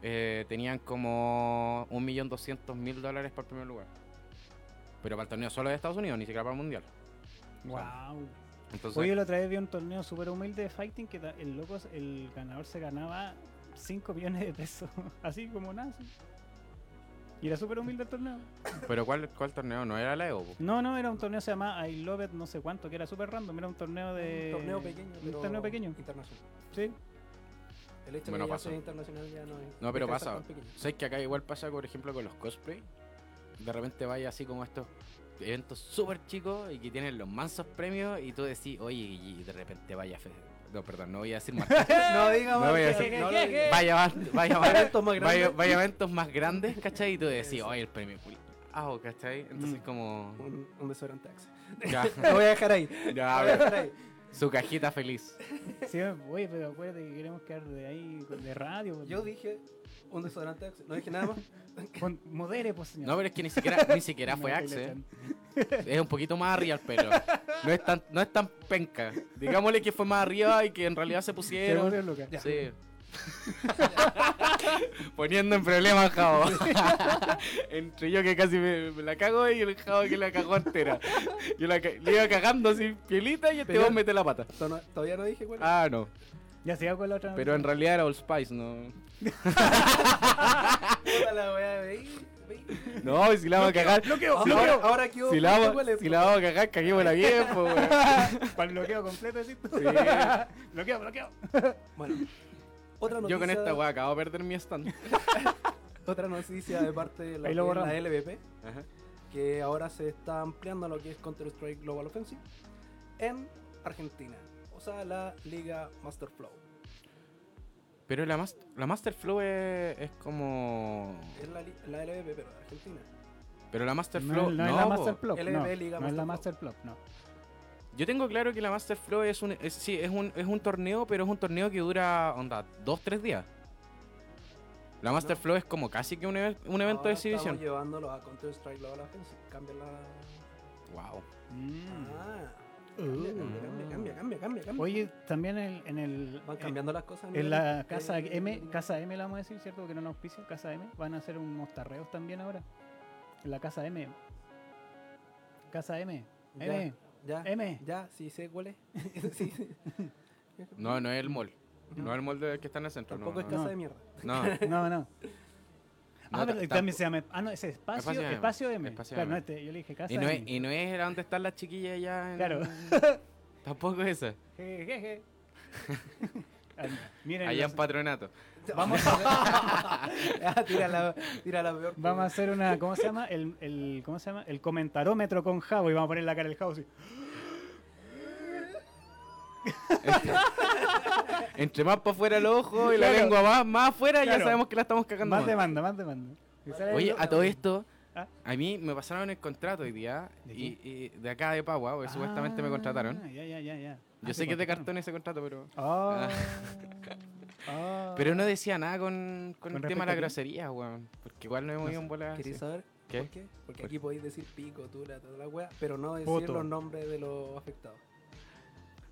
eh, tenían como 1.200.000 dólares por primer lugar. Pero para el torneo solo de Estados Unidos, ni siquiera para el mundial. Wow. Entonces, Hoy la otra vez vi un torneo súper humilde de fighting que el loco, el ganador se ganaba 5 millones de pesos. [laughs] Así como nada. así. Y era súper humilde el torneo. pero ¿cuál, ¿cuál torneo? No era la Evo. po? No, no, era un torneo se llama I Love It no sé cuánto, que era súper random. Era un torneo de... un torneo pequeño, un pero torneo pequeño. internacional. Sí. El hecho Bueno, de que ya internacional ya no es. No, pero pasa. ¿Sabes que acá igual pasa, por ejemplo, con los cosplay? De repente vaya así como estos eventos súper chicos y que tienen los mansos premios y tú decís, oye, y de repente vaya... fe- No, perdón, no voy a decir más. [laughs] No diga No más, voy a decir- no vaya, va- vaya, Vaya [laughs] vaya, eventos más vaya, grandes. vaya eventos más grandes, ¿cachai? Y tú decís, oye, el premio Ah, ¿cachai? Entonces Mm. como... Un, un desodorante Axe. Ya, [laughs] Lo voy a dejar ahí. ya, a Lo voy a ver, dejar ahí. su cajita feliz. Sí, oye, pero acuérdate que queremos quedar de ahí, de radio. Yo dije un desodorante Axe. No dije nada más. Con- modere, pues, señor. No, pero es que ni siquiera, [laughs] ni siquiera fue Axe. le- Es un poquito más arriba el pelo. No es tan, no es tan penca. Digámosle que fue más arriba y que en realidad se Se pusieron. volvió loca. Sí. [laughs] Poniendo en problemas a Javo. [laughs] Entre yo que casi me, me la cago y el Javo que la cagó entera. Yo la, le iba cagando así pielita y este vos mete la pata. Todavía no dije cuál. Ah, no. Ya se con la otra. Pero en realidad era Old Spice, no. [laughs] No, y si la vamos a cagar. Bloqueo, si bloqueo. la- Ahora que hubo Si la vamos, a cagar, caguémosla bien, weón. [laughs] Para el bloqueo completo, ¿sí? Sí. [laughs] bloqueo, bloqueo. Bueno, otra noticia, Yo con esta weá acabo de perder mi stand. otra noticia de parte de la, la. LVP, Ajá. que ahora se está ampliando a lo que es Counter-Strike Global Offensive en Argentina. O sea, la Liga Master Flow. Pero la, mas- la Master Flow es, es como. Es la, la LVP, pero de Argentina. Pero la Master No, Flow. no es no, la po. Master Plop. LB No, no es la Master Master Plop, no. Yo tengo claro que la Master Flow es un. Es, sí, es un, es un torneo, pero es un torneo que dura, onda, dos, tres días. La Master No. Flow es como casi que un, un evento Ahora de exhibición. Estamos llevándolo a Counter-Strike Global Offensive. Cambia la. Wow. Ah. Cambia, cambia, cambia, cambia, cambia, cambia, cambia. Oye, también en, en el. Van eh, cambiando las cosas. En la casa M, casa M la vamos a decir, ¿cierto? Porque no nos auspicia, casa M. Van a hacer unos tarreos también ahora. En la casa M. Casa M. Ya, M. ya, M. ya, sí sé cuál es. [laughs] sí. No, no es el mall. No es el mall de- que está en el centro. Tampoco no, es casa no. de mierda. No, No, no. [laughs] No, ah, pero tam- también se llama. Ah, no, ese espacio, Espacio M. espacio M. Espacio claro, M. no, este, yo le dije casa Y no, es, y no es donde están las chiquillas ya. En... Claro. [laughs] Tampoco es esa. Je, je, je. [laughs] Miren, Allá los- en patronato. vamos, a, [laughs] Ah, tira, la, tira la peor. vamos a hacer una. ¿Cómo se llama? El, el, ¿Cómo se llama? El comentarómetro con Javo y vamos a poner la cara del Javo así. Entre más para afuera los ojos y la Claro. lengua más, más afuera, ya sabemos que la estamos cagando. Más más. demanda, más demanda. Oye, el- a todo esto, A mí me pasaron el contrato hoy día ¿De y, y de acá de Pagua, porque supuestamente me contrataron. Ah, Ya, ya, ya, ya. Yo Ah, sé que es de contrataron. cartón ese contrato, pero Ah. Ah. [laughs] pero no decía nada con, con ¿Con el tema de la grosería, weón. Porque igual no hemos ido en bola. ¿Queréis saber ¿Qué? por qué? Porque ¿Por aquí podéis decir pico, tula, toda la wea, pero no decir Poto. los nombres de los afectados.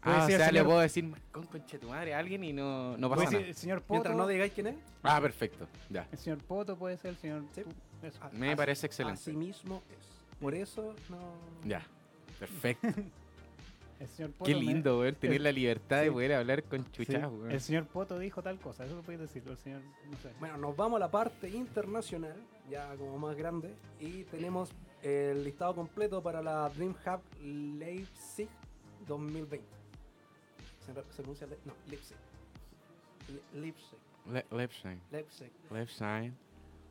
Ah, o sea, le señor- puedo decir con conche tu madre a alguien y no, no pasa nada. el señor Poto. Mientras no digáis quién es, Ah, perfecto. Ya. El señor Poto puede ser el señor. Sí. Eso. a- Me así- parece excelente. Así mismo es. Por eso no. Ya. Perfecto. [laughs] El señor Poto Qué me- lindo, weón, tener el- la libertad de sí. poder hablar con Sí, chuchas, weón. El señor Poto dijo tal cosa, eso lo puedes decir, el señor, no sé. Bueno, nos vamos a la parte internacional, ya como más grande, y tenemos el listado completo para la DreamHack Leipzig 2020. ¿Se, se pronuncia? Le- no, Leipzig. Le- Leipzig. Leipzig.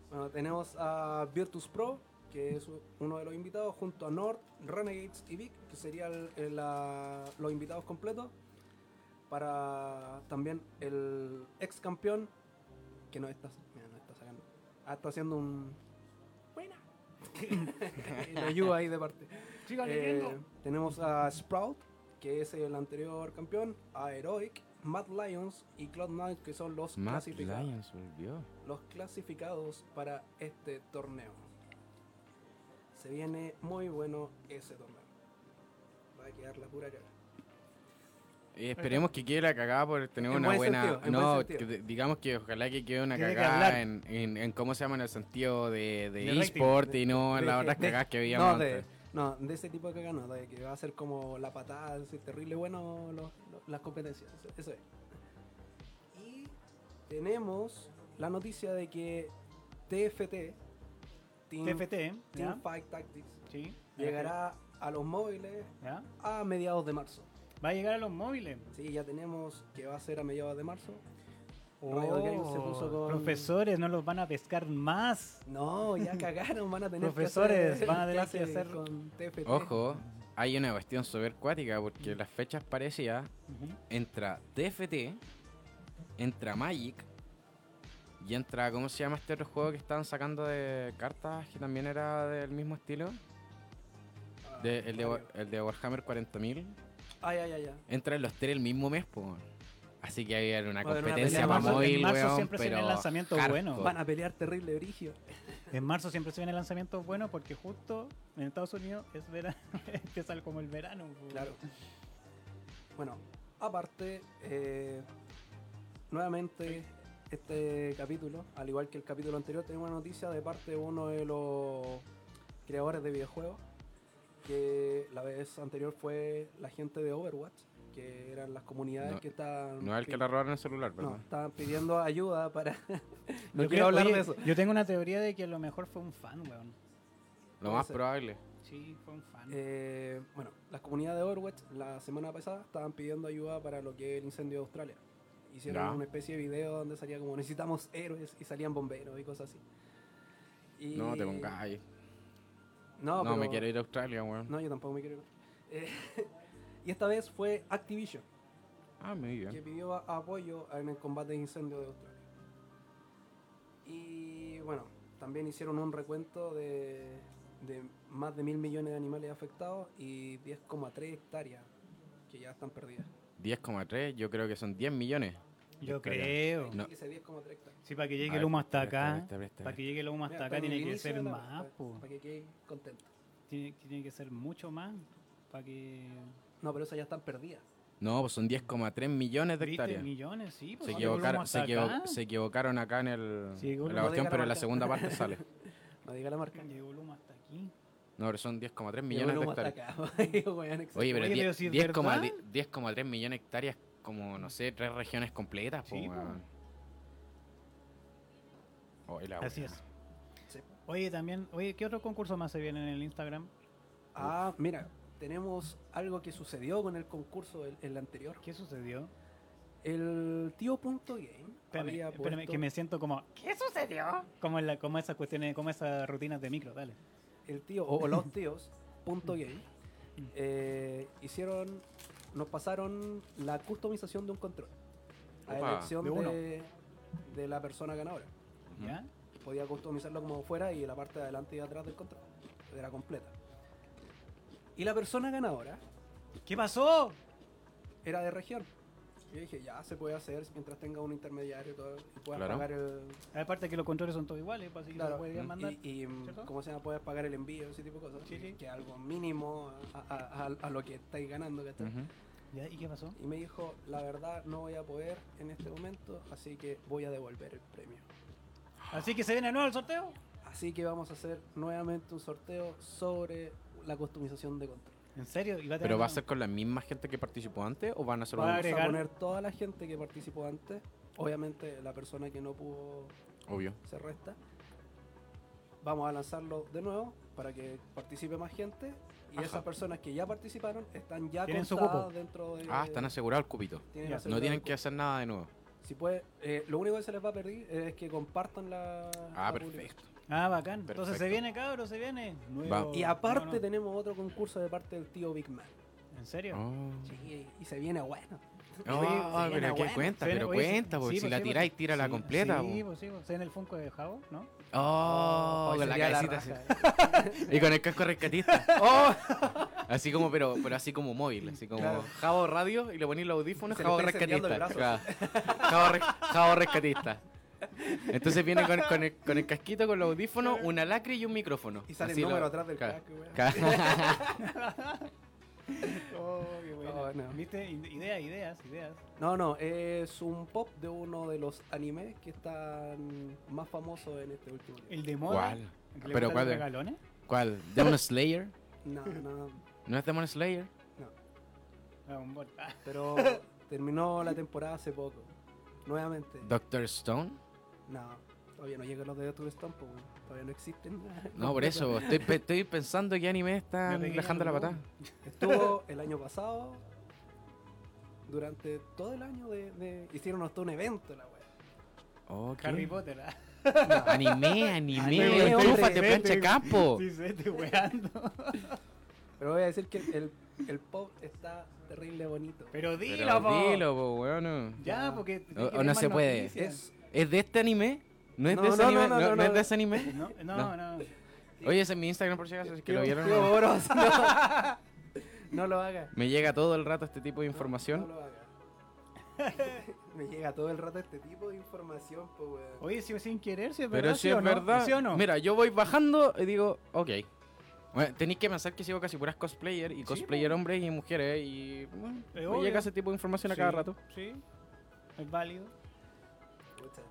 Bueno, tenemos a Virtus Pro, que es uno de los invitados, junto a Nord, Renegades y Vic, que serían el- la- los invitados completos. Para también el ex campeón, que no está, mira, no está sacando. Ah, está haciendo un. Buena. [laughs] Ayuda ahí de parte. Siga Eh, tenemos a Sprout, que es el anterior campeón, a Heroic, Mad Lions y Cloud9, que son los Matt clasificados Lions volvió. los clasificados para este torneo. Se viene muy bueno ese torneo. Va a quedar la pura cara. Y esperemos que quede la cagada por tener En una buen buena. sentido, no, buen que digamos que ojalá que quede una Tiene cagada en, en, en cómo se llama en el sentido de, de eSport y no en las otras de- cagadas que veíamos no, de, antes. No, de ese tipo de cagada no, de que va a ser como la patada, así, terrible bueno las competencias. Eso, eso es. Y tenemos la noticia de que TFT, Team, TFT, Team. Fight Tactics, Sí. llegará a los móviles a mediados de marzo. Va a llegar a los móviles. Sí, ya tenemos que va a ser a mediados de marzo. Riot Games se puso con- Oh, Profesores, no los van a pescar más. No, ya [laughs] cagaron, van a tener Profesores, que hacer van a tener [laughs] que hacer- con TFT. Ojo, hay una cuestión súper cuática porque las fechas parecidas entra TFT, entra Magic y entra, ¿cómo se llama este otro juego que estaban sacando de cartas que también era del mismo estilo? Ah, De- el, de, varios. el de Warhammer 40.000. Ay, ay, ay, ay. Entran los tres el mismo mes, po. Así que hay una competencia para móvil, en marzo weón, siempre se vienen lanzamientos hardcore. buenos. Van a pelear terrible brigio. En marzo siempre se vienen lanzamientos buenos porque justo en Estados Unidos es verano, [laughs] empieza como el verano. Claro. Bueno, aparte, eh, nuevamente este capítulo, al igual que el capítulo anterior, tenemos una noticia de parte de uno de los creadores de videojuegos, que la vez anterior fue la gente de Overwatch, que eran las comunidades No- que estaban... No es el que le robaron el celular, No, ¿verdad? estaban pidiendo ayuda para... [laughs] no quiero Yo hablar oye, de eso. Yo tengo una teoría de que a lo mejor fue un fan, weón. Lo más ser. probable. Sí, fue un fan. Eh, bueno, las comunidades de Overwatch la semana pasada estaban pidiendo ayuda para lo que es el incendio de Australia. Hicieron una especie de video donde salía como necesitamos héroes y salían bomberos y cosas así. Y- No, te pongas ahí. No, No, me quiero ir a Australia, weón. No, yo tampoco me quiero ir. Eh, [laughs] y esta vez fue Activision Ah, muy que bien. pidió a- apoyo en el combate de incendio de Australia. Y bueno, también hicieron un recuento de, de más de mil millones de animales afectados y 10,3 hectáreas que ya están perdidas. 10,3, yo creo que son 10 millones. Yo creo. Aquí No. dice 10,3 hectáreas. Sí, para que llegue el humo hasta acá. presta, presta. Para que llegue el humo hasta Mira, acá tiene que ser más, para-. Para que quede contento. Tiene, tiene que ser mucho más. Para que. No, pero esas ya están perdidas. No, pues son 10,3 millones de hectáreas. Millones, sí. pues, Se equivocaron, se, equivo- acá. se equivocaron acá en, el, Sí, en la humo. cuestión, No pero en la la segunda parte [laughs] sale. No diga la marca. Llegó el humo hasta aquí. No, pero son 10,3 Llegó millones de hectáreas. [laughs] Oye, pero Oye, 10 pero si es 10,10 verdad. 10,3 millones de hectáreas, como, no sé, tres regiones completas. Sí, po. Oye, la Así es. Sí. Oye, también. Oye, ¿qué otro concurso más se viene en el Instagram? Ah, mira, tenemos algo que sucedió con el concurso el, el anterior. ¿Qué sucedió? El tío punto game Espérame, había espérame, que me siento como. ¿Qué sucedió? Como, en la, como esas cuestiones, como esas rutinas de micro, dale. el tío o, o los tíos punto game eh, hicieron nos pasaron la customización de un control a Opa, elección de de, de la persona ganadora ¿Ya? podía customizarlo como fuera y la parte de adelante y atrás del control. Era completa. Y la persona ganadora ¿Qué pasó? era de región. Y yo dije, ya se puede hacer mientras tenga un intermediario y todo, y puedas Claro. pagar el. Aparte que los controles son todos iguales, pues así que Claro, lo podían mandar. y, y, mm. ¿cómo se llama? Puedes pagar el envío, ese tipo de cosas. Sí, sí. Que es algo mínimo a, a- a- a lo que estáis ganando, ¿cachai? Ujú. Ya, ¿Y qué pasó? Y me dijo, la verdad no voy a poder en este momento, así que voy a devolver el premio. Así que se viene de nuevo el sorteo. Así que vamos a hacer nuevamente un sorteo sobre la customización de control. ¿En serio? ¿Y va a tener ¿Pero va a ser con la misma gente que participó antes o van a ser Va a un- Vamos a agregar- poner toda la gente que participó antes. Obviamente la persona que no pudo Obvio. se resta. Vamos a lanzarlo de nuevo para que participe más gente. Y Ajá. esas personas que ya participaron están ya Tienen su contadas cupo. dentro de... Ah, están asegurados el cupito. tienen No tienen que hacer nada de nuevo. Si puede, eh, lo único que se les va a pedir es que compartan la... Ah, la publicación. Ah, bacán. Entonces se viene, cabros, se viene. Nuevo-. Y aparte no, no. tenemos otro concurso de parte del tío Big Man. ¿En serio? Oh. Sí, y se viene bueno. Oh, Oye, pero viene ¿qué bueno. cuenta? Pero oye, cuenta, porque sí, si pues, la pues, tiráis, tira la sí, completa. Sí, po. pues sí, pues, se viene el Funko de Javo, ¿no? Oh, Hoy con la cabecita así. raja. Y con el casco rescatista. [laughs] Oh, Así como, pero, pero así como móvil, así como Claro. Javo radio y le ponéis los audífonos, Javo rescatista. Claro. Javo, re- Javo rescatista. Entonces viene con, con el, con el [laughs] casquito, con los audífonos, una lacre y un micrófono. y sale Así el número lo- atrás del claro. casco, weón. Ca- [laughs] Oh, qué bueno. Oh, no. ¿Viste? Ideas, ideas, ideas. No, no, es un pop de uno de los animes que están más famosos en este último tiempo. ¿El de moda? ¿Cuál? ¿El que le Pero cuál los es? regalones? ¿Cuál? ¿Demon Slayer? [laughs] No, no, ¿No es Demon Slayer? Ball. Ah, pero terminó la temporada hace poco. Nuevamente. ¿Doctor Stone? No, todavía no llegan los de Doctor Stone, pues, todavía no existen. [laughs] No, por eso. Estoy, pe- estoy pensando que anime Me están dejando la patada. [laughs] Estuvo el año pasado, durante todo el año de, de- hicieron hasta un evento la wea. Oh, ¿qué? Harry Potter. ah. Anime, anime, Anime, enchúfate, plancha campo. Sí, sí, estoy weando. [laughs] Pero voy a decir que el, el pop está terrible bonito. Pero dilo, Pero po. dilo, po, weón. Ya, porque. O- o no se puede. Es, ¿Es de este anime? ¿No es No, de ese no, anime? no, no, ¿No, no, no es no. de ese anime? [laughs] No, No. Oye, ese es mi Instagram por si acaso, si es que lo vieron. no. Boros, no, [laughs] no lo haga. Me llega todo el rato este tipo de información. No, lo haga. [laughs] Me llega todo el rato este tipo de información, pues weón. Oye, si sin querer, si es Pero verdad. si ¿sí es o no? verdad. ¿Sí o no? Mira, yo voy bajando y digo, ok. Bueno, tenéis que pensar que sigo casi puras cosplayer y cosplayer hombres y mujeres y bueno, Es me obvio. llega ese tipo de información a cada rato. Sí. Es válido. Pucha.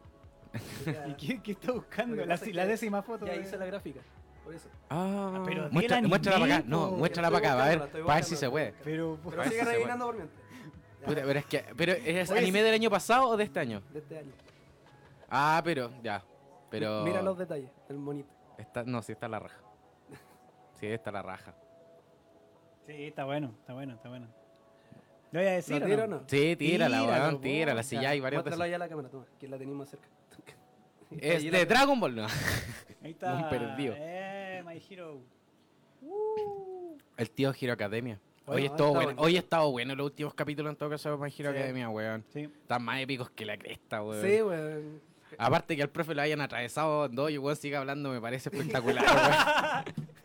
[laughs] Ya- ¿Y qué, qué está buscando? La, décima foto. Ya hice la gráfica, por eso. Ah, pero muestra, el muéstrala para acá. No, muéstrala para acá, a ver, para ver si se puede. Pero, Pero sigue se rellenando por mientras. Puta, pero es que, pero ¿es Oye, anime sí. del año pasado o de este año? De este año. Ah, pero, ya. Pero. Mira los detalles, el monito. Está, no, sí está la raja. Sí, está la raja. Sí, está bueno, está bueno, está bueno. ¿Lo voy a decir ¿Lo o tiro no? o no? Sí, tírala, weón, tírala. Si ya hay varios de Muéstralo allá a la cámara, toma, que la tenemos cerca. [laughs] Es de la- Dragon Ball, no. Ahí [laughs] está. Un perdido. Eh, My Hero. El tío Hero Academia. Hoy estuvo está bueno. bueno. Hoy ha estado bueno los últimos capítulos en todo caso de My Hero Sí. Academia, weón. Sí. Están más épicos que la cresta, weón. Sí, weón. Aparte que al profe lo hayan atravesado en dos y weón siga hablando me parece espectacular, weón. [laughs]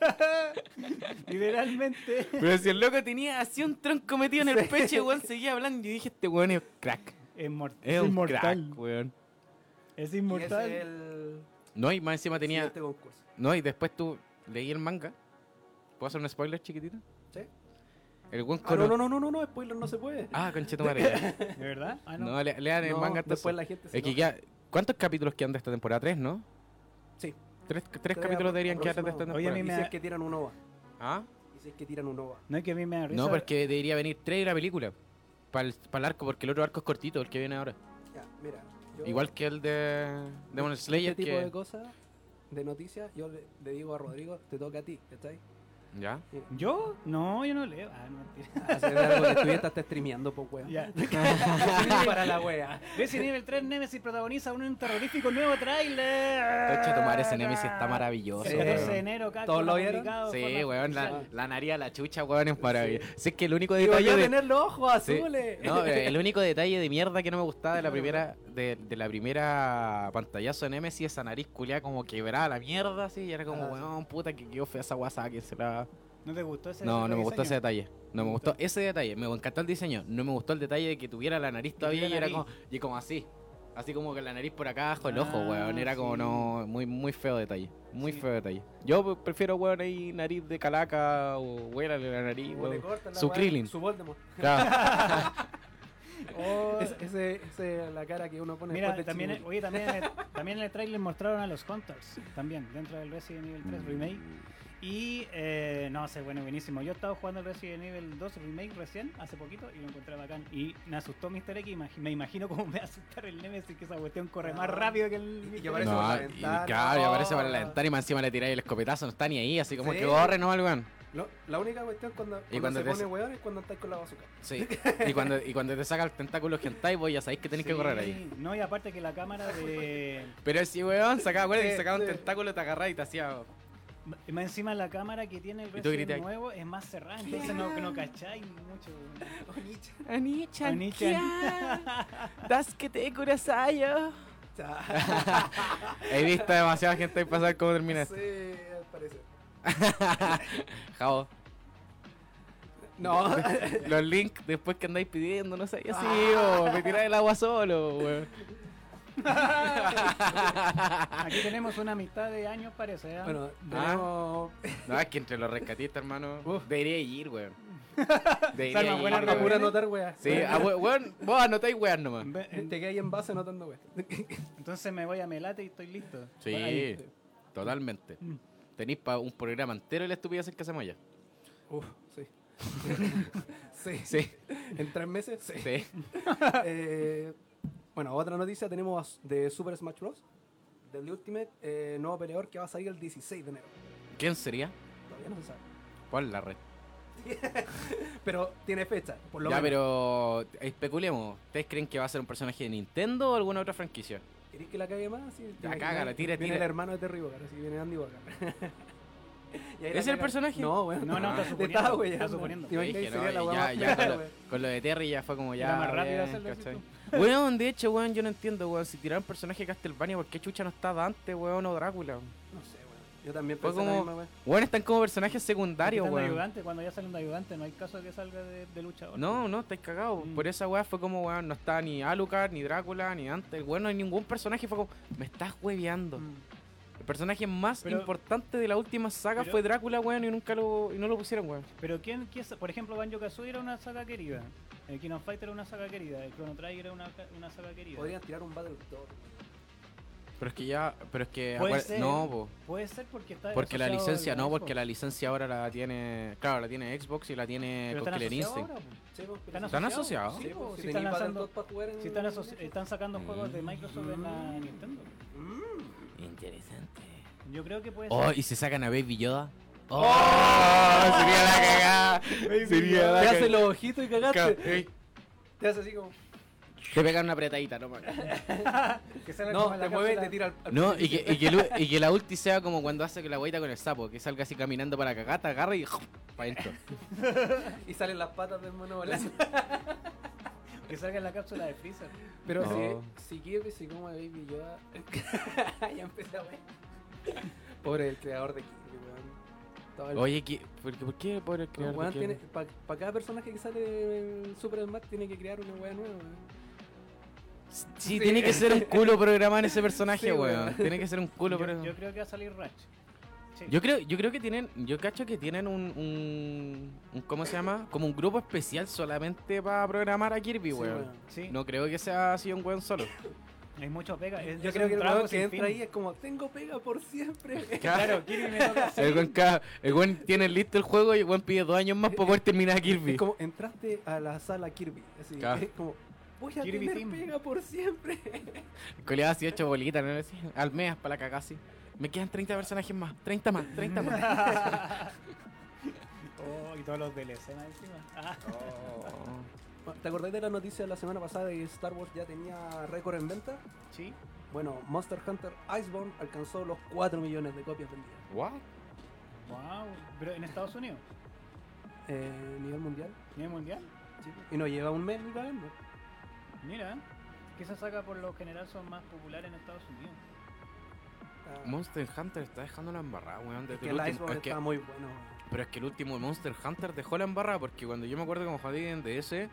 [laughs] Literalmente. Pero si el loco tenía así un tronco metido en el pecho y weón seguía hablando y dije, este weón es crack. Es, mor- Es, un inmortal. crack, weón. Es inmortal. ese es el No, y más encima tenía... No, y después tú leí el manga. ¿Puedo hacer un spoiler chiquitito? ¿Sí? El buen Ah, no, no, no, no, no, spoiler no se puede. Ah, conchetumare. [laughs] ¿De verdad? Ah, no. no, le- lean el No, manga entonces. después la gente se Es que ya- ¿Cuántos capítulos quedan de esta temporada? Tres, ¿no? Sí. Tres, tres Tres capítulos deberían quedar de esta. Oye, a mí Y me si es que tiran un OVA. ¿Ah? Y si es que tiran un OVA. No es que a mí me da risa. No, porque debería venir tres de la película. Para el, para el arco, porque el otro arco es cortito, el que viene ahora. Ya, mira. yo- Igual que el de Demon Slayer, Este tipo que... de cosas, de noticias, yo le, le digo a Rodrigo, te toca a ti, ¿cachai? ¿Ya? ¿Yo? No, yo no leo. Ah, no, mentira. [laughs] Hacer algo que estuviera hasta streameando, pues, weón. Ya. [laughs] Para la wea. Resident Evil 3 Nemesis protagoniza un terrorífico nuevo tráiler. Concha tu madre, ese Nemesis está maravilloso, El 14 de enero, acá. ¿Todos lo vieron? Sí, weón, la, la nariz a la chucha, weón, es maravilloso. Si es que el único Y voy detalle a de... tener los ojos Sí. azules. No, eh, [laughs] el único detalle de mierda que no me gustaba de la primera de, de la primera pantallazo de Nemesis, esa nariz culiada como quebrada la mierda, así, y era como, Ah, sí. weón, puta, que quedó fea esa guasa, que se la... ¿No te gustó ese No, no me gustó ese detalle. No me gustó ese detalle. Me encantó el diseño. No me gustó el detalle de que tuviera la nariz todavía y tuviera era como, nariz. y como así. Así como que la nariz por acá abajo el ojo, Ah, weón. Era como sí. no. Muy, muy feo detalle. Muy Sí. feo detalle. Yo pre- prefiero, weón, ahí nariz de calaca o huélale la nariz, Como le weón. cortan la Su Krillin. Su Voldemort. Claro. [laughs] Oh, Ese, ese, ese es la cara que uno pone Mira, de también, oye, [laughs] también, en el- también en el trailer mostraron a los Hunters, también, dentro del Resident Evil 3 Remake. Y, eh, no sé, bueno, buenísimo. Yo estaba jugando el Resident Evil 2 Remake recién, hace poquito, y lo encontré bacán. Y me asustó Mr. X, me imagino cómo me va a asustar el Nemesis, que esa cuestión corre más No. rápido que el Y Mr. Aparece No, la y ventana. claro, y aparece para la ventana y más encima le tiráis el escopetazo, no está ni ahí, así como Sí. que corre el weón. La única cuestión cuando, cuando, cuando se te- pone weón es cuando estás con la bazooka. Sí. y cuando, y cuando te saca el tentáculo hentai, vos ya sabéis que tenés que correr ahí. No, y aparte que la cámara de... [laughs] [laughs] Pero si weón sacaba, acuérdate, Sí, sacaba un tentáculo, te agarraba y te hacía. Más encima la cámara que tiene el Resident nuevo es más cerrada, entonces no, no cacháis mucho. Anichan, Anichan. das que te curasayo. He visto demasiada gente pasar cómo termina esto. Sí, al parecer. [laughs] Jao. No, [laughs] Los links después que andáis pidiendo, no sé, así, Ah. o me tiráis el agua solo, weón. [laughs] Aquí tenemos una amistad de años, parece. ¿eh? bueno, Ah. tenemos. No, es que entre los rescatistas, hermano, debería ir, weón. [laughs] Debería Salma, ir, buena weón. Pura anotar, weá. Sí, ah, we- weón, vos anotáis weón nomás. Te quedas ahí en base anotando weá. [laughs] Entonces me voy a Melate y estoy listo. Sí, Ahí. totalmente. Mm. Tenéis para un programa entero y la estupidez que hacemos allá. Uf, sí. sí. Sí, En tres meses, sí. sí. Eh, bueno, otra noticia tenemos de Super Smash Bros. Del Ultimate, eh, nuevo peleador que va a salir el 16 de enero. ¿Quién sería? Todavía no se sabe. ¿Cuál la red? [laughs] Pero tiene fecha, por lo Ya, menos. pero especulemos. ¿Ustedes creen que va a ser un personaje de Nintendo o alguna otra franquicia? ¿Querés que la cague más? Sí, que cágala, ver. tira, Viene tira. el hermano de Terry Bogard, así viene Andy Bogard. [laughs] Y ahí ¿Ese la es el caga- personaje? No, weón. No, no, [laughs] está suponiendo, está suponiendo. ¿Te imaginas Dije, que no, sería la ya, con, lo, con lo de Terry ya fue como ya. Era más rápido hacerlo, Weón, de hecho, weón, yo no entiendo, weón. Si tiraron personaje de Castlevania, ¿por qué chucha no está Dante, weón, o Drácula? No sé, weón. Yo también pensé la como- misma weá. Weón, están como personajes secundarios, weón. ayudante, cuando ya sale un ayudante, no hay caso de que salga de, de luchador. No, no, estáis cagados. Mm. Por esa weá fue como, weón, no está ni Alucard, ni Drácula, ni Dante. Weón, no hay ningún personaje. Fue como, me estás hueveando. Mm. El personaje más Pero- importante de la última saga pero- fue Drácula, weón, y nunca lo, y no lo pusieron, weón. Pero quién, quién por ejemplo, Banjo Kazooie era una saga querida. El King of Fighter era una saga querida. El Chrono Trigger era una, una saga querida. Podrían tirar un Battle Door. Pero es que ya, pero es que Puede acuer- ser. no, po. Puede ser porque está porque la licencia no, porque la licencia ahora la tiene, claro, la tiene Xbox y la tiene Pero con están Instinct. ahora, po. Sí, ¿Están pero ¿Están sí. asociados? Sí, Sí, si si están lanzando- Dot para jugar en Si están, sacando juegos de Microsoft en la Mm. Nintendo. Interesante. Yo creo que puede Oh, ser. y se sacan a Baby Yoda. Oh, [laughs] sería la cagada. Sería la Te hace los ojitos y cagaste. ey, Te hace así como. Te pegan una apretadita, no [laughs] Que salga No, como te mueve y cápsula. te tira al. al No, y que, y, que el- y que la ulti sea como cuando hace que la guaita con el sapo, que salga así caminando para cagar, te agarra y [laughs] para adentro. Y salen las patas del mono volando. Que salga en la cápsula de Freezer. Pero No. si, si Kirby se come a Baby Yoda. ya empecé a ver. Pobre el creador de Kirby, weón. Oye, ¿qué, por, qué- ¿por qué por el creador weón, de tiene, Kirby? para cada personaje que sale en Super Smash tiene que crear una weá nueva. weón. Sí, Sí. tiene que ser un culo [laughs] programar ese personaje, Sí, weón. Tiene que ser un culo, yo, yo creo que va a salir Ratch. Sí. Yo creo, yo creo que tienen, yo cacho que tienen un, un, un- ¿cómo se llama? Como un grupo especial solamente para programar a Kirby, Sí, weón. Sí, No creo que sea así un weón solo. Hay mucho pega. Es- Yo es creo que el weón que entra fin. ahí es como, tengo pega por siempre. [laughs] Claro, Kirby me toca. El ca- el weón tiene listo el juego y el weón pide dos años más para poder [laughs] terminar a Kirby. Es como, entraste a la sala Kirby. Así, Claro. es como, voy a Kirby tener Team. pega por siempre. Coleaba así ocho bolitas, ¿no? Así, Almeas para la cagada así. Me quedan 30 personajes más, 30 más, 30 más. [laughs] Oh, y todos los DLC encima. Ah, ¿Te acordás de la noticia de la semana pasada de que Star Wars ya tenía récord en venta? sí. Bueno, Monster Hunter Iceborne alcanzó los 4 millones de copias vendidas. ¿What? Wow. Pero en Estados Unidos, Eh, nivel mundial. nivel mundial. sí. Y no lleva un mes ni cagando. Mira, que esa saga por lo general son más populares en Estados Unidos. Ah, Monster Hunter está dejando la embarrada, weón. es que el el último- Iceborne es que- está muy bueno. Pero es que el último Monster Hunter dejó la embarrada porque cuando yo me acuerdo como jugué en DS,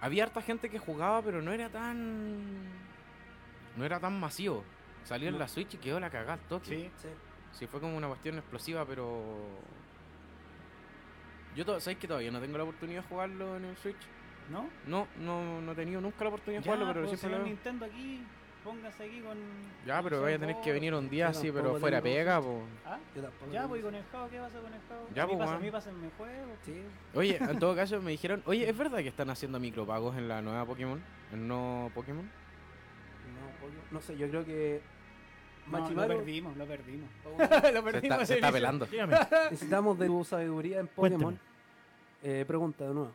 había harta gente que jugaba, pero no era tan. No era tan masivo. Salió en la Switch y quedó la cagada al toque. Sí. Sí. Sí, fue como una cuestión explosiva, pero. Yo, to- ¿sabéis que todavía no tengo la oportunidad de jugarlo en el Switch? ¿No? No, no, no he tenido nunca la oportunidad de jugarlo, pero pues, siempre lo- Nintendo aquí, póngase aquí con... Ya, pero vaya a tener que venir un día así, pero fuera tengo pega, po. ¿Ah? Yo tampoco Ya, eso. con el juego, ¿qué pasa con el juego? Ya, a, mí pues, pasa, a mí pásenme juego. Sí. Oye, en todo [laughs] caso me dijeron, oye, ¿es verdad que están haciendo micropagos en la nueva Pokémon? ¿En no Pokémon? No, no sé, yo creo que No, lo perdimos, lo perdimos. [laughs] [laughs] Lo Se perdimos está, se está pelando. Necesitamos de tu sabiduría en Pokémon. Eh, pregunta de nuevo.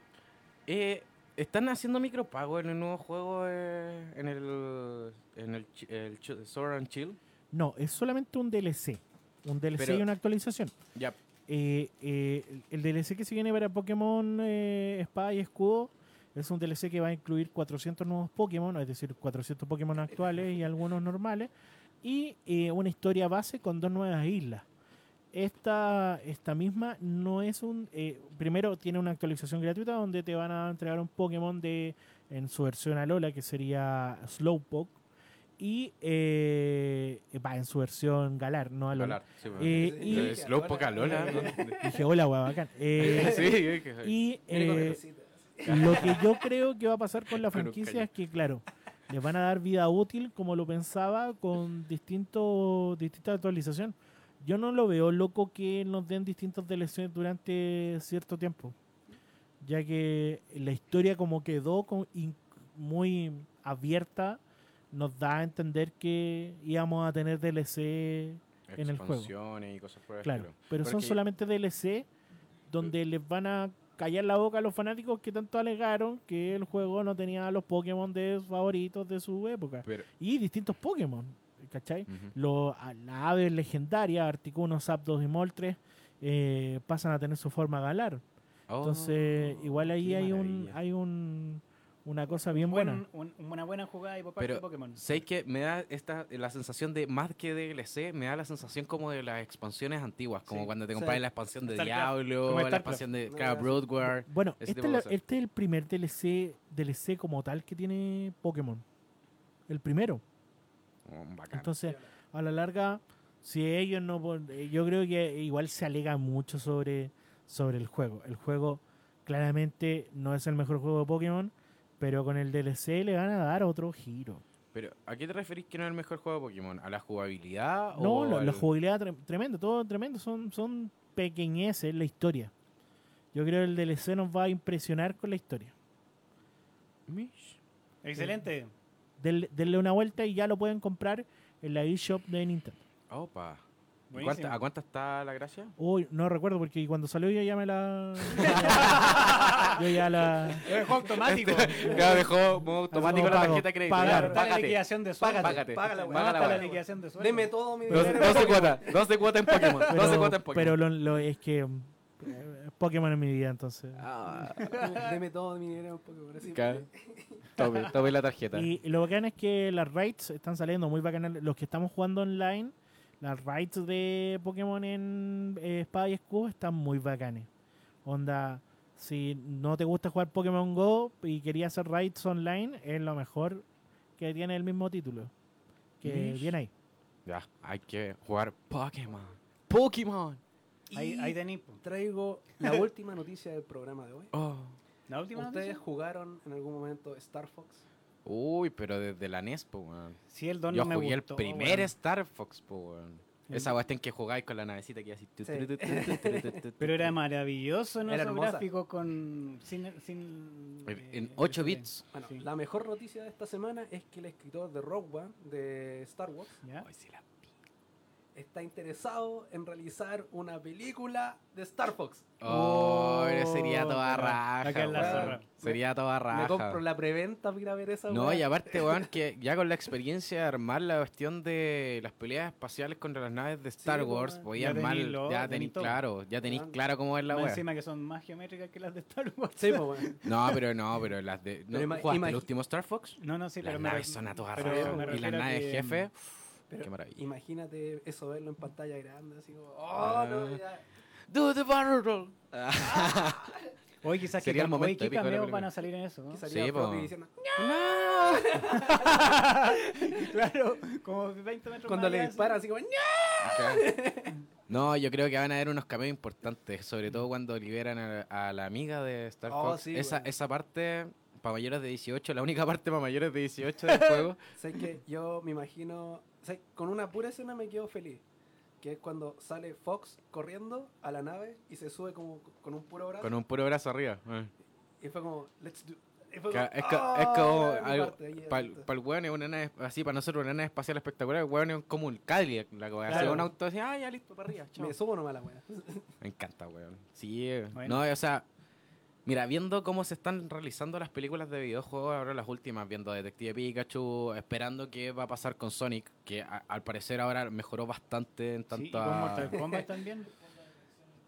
Eh, ¿Están haciendo micropagos en el nuevo juego eh, en el, en el, el Sword and Chill? No, es solamente un DLC. Un DLC Pero- y una actualización. Ya, Eh, eh, el DLC que se viene para Pokémon eh, Espada y Escudo es un DLC que va a incluir 400 nuevos Pokémon, es decir, 400 Pokémon actuales y algunos normales, y eh, una historia base con dos nuevas islas. Esta, esta misma no es un... eh, primero tiene una actualización gratuita donde te van a entregar un Pokémon de en su versión Alola, que sería Slowpoke, y eh, va en su versión Galar, no Alola. Galar, sí, bueno. Eh, Sí, y Slowpoke Alola. [laughs] dije, hola, guau, bacán. [laughs] Eh, sí, y eh, lo que yo creo que va a pasar con la [laughs] franquicia es que, claro, les van a dar vida útil, como lo pensaba, con distintos distintas actualizaciones. Yo no lo veo loco que nos den distintos DLC durante cierto tiempo, ya que la historia como quedó con- in- muy abierta, nos da a entender que íbamos a tener DLC en el juego. Y cosas por el Claro, estilo. pero son solamente DLC donde les van a callar la boca a los fanáticos que tanto alegaron que el juego no tenía los Pokémon de favoritos de su época. Pero, Y distintos Pokémon, ¿cachai? ujú. Los, a- las aves legendarias, Articuno, Zapdos y Moltres, eh, pasan a tener su forma galar. Entonces, Oh, igual ahí hay un hay un, una cosa bien Buen- buena. un- una buena jugada y Pero, de Pokémon. ¿sabéis que me da esta, la sensación de, más que DLC, me da la sensación como de las expansiones antiguas, como Sí. cuando te Sí. compras la expansión de Starcraft. Diablo, la expansión de. Broadwar. Bueno, este la- este es el primer DLC, DLC como tal que tiene Pokémon. El primero. Bacán. Entonces, a la larga, si ellos no... eh, Yo creo que igual se alega mucho sobre, sobre el juego. El juego claramente no es el mejor juego de Pokémon, pero con el DLC le van a dar otro giro. Pero, ¿a qué te referís que no es el mejor juego de Pokémon? ¿A la jugabilidad? No, o la, la al- jugabilidad tre- tremenda, todo tremendo. Son, son pequeñeces la historia. Yo creo que el DLC nos va a impresionar con la historia. Mish. Excelente. Denle una vuelta y ya lo pueden comprar en la eShop de Nintendo. Opa. ¿Y Buenísimo. cuánta- ¿A cuánta está la gracia? Uy, no recuerdo porque cuando salió yo ya me la. [laughs] yo ya la. Es juego automático. [laughs] Ya dejó modo automático la tarjeta de crédito. pagar. Está la liquidación de sueldo. Págate, Págate. págala, Paga la liquidación de sueldo. Deme todo mi dinero. 12 cuotas. [laughs] 12 cuotas en Pokémon. 12 Pero, cuotas en Pokémon. pero lo, lo- es que. [laughs] Pokémon en mi vida, entonces. Ah, [laughs] Deme todo mi dinero en Pokémon. así. Claro. [laughs] tome, tome la tarjeta. Y lo bacán es que las raids están saliendo muy bacanas. Los que estamos jugando online, las raids de Pokémon en eh, Espada y Escudo están muy bacanes. Onda, si no te gusta jugar Pokémon Go y querías hacer raids online, es lo mejor que tiene el mismo título. Que viene ahí. Ya, hay que jugar Pokémon. Pokémon. Ahí, ahí tenéis. traigo la [laughs] última noticia del programa de hoy. Oh. La última ¿Ustedes noticia? jugaron en algún momento Star Fox? Uy, pero desde la NES, po, weón. Sí, el don Yo no me jugué gustó, el primer weón. Star Fox, po, weón. Esa weá en que jugáis con la navecita que así. tu, Sí. tu, tu, Pero era maravilloso, ¿no? Era Esos gráficos con. Sin. sin En- eh, En 8 SD. bits. Bueno, Sí. la mejor noticia de esta semana es que el escritor de Rogue One de Star Wars ¿Ya? Ay, sí la- está interesado en realizar una película de Star Fox. Oh, sería toda raja. la. Sería toda raja. Me compro la preventa para ir a ver esa No, weá. y aparte, [laughs] weón, que ya con la experiencia de armar la cuestión de las peleas espaciales contra las naves de Star pues, Wars, podía Ya armar, tení lo- ya tenéis claro, ya tenéis claro cómo es la wea. encima que son más geométricas que las de Star Wars. Sí, pues, weón. No, pero no, pero las de. ¿no, Pero ¿Jugaste el último Star Fox? No, no, sí, las pero me naves son a toda raja. Y las naves que, jefe, Pero qué maravilla. imagínate eso, verlo en pantalla grande, así como, oh, Ah. no, ya. Do the barrel. Hoy quizás Sería que el momento hoy cameos van a salir en eso, ¿no? Que salía Sí, diciendo, [laughs] claro, como 20 metros cuando más le disparan, así. como, "ña". [laughs] No, yo creo que van a haber unos cameos importantes, sobre todo cuando liberan a, a la amiga de Star Oh, Fox. sí, esa, esa parte para mayores de 18, la única parte para mayores de 18 del [laughs] juego. Sé que yo me imagino, con una pura escena me quedo feliz. Que es cuando sale Fox corriendo a la nave y se sube como con un puro brazo. Con un puro brazo arriba. eh. Y fue como, let's do. y fue Ca- como, Es, "Ah, es como era mi algo. parte", ahí, Para el weón es una nave, así para nosotros una nave espacial espectacular, el weón es como un Cadillac, la. Así, Claro. un auto así, ah, ya listo, para arriba, chao. Me subo nomás la wea. Me encanta, weón. Sí, Bueno. no, o sea, mira, viendo cómo se están realizando las películas de videojuegos, ahora las últimas, viendo Detective Pikachu, esperando qué va a pasar con Sonic, que a- al parecer ahora mejoró bastante en Sí, tanto y con Mortal Kombat también,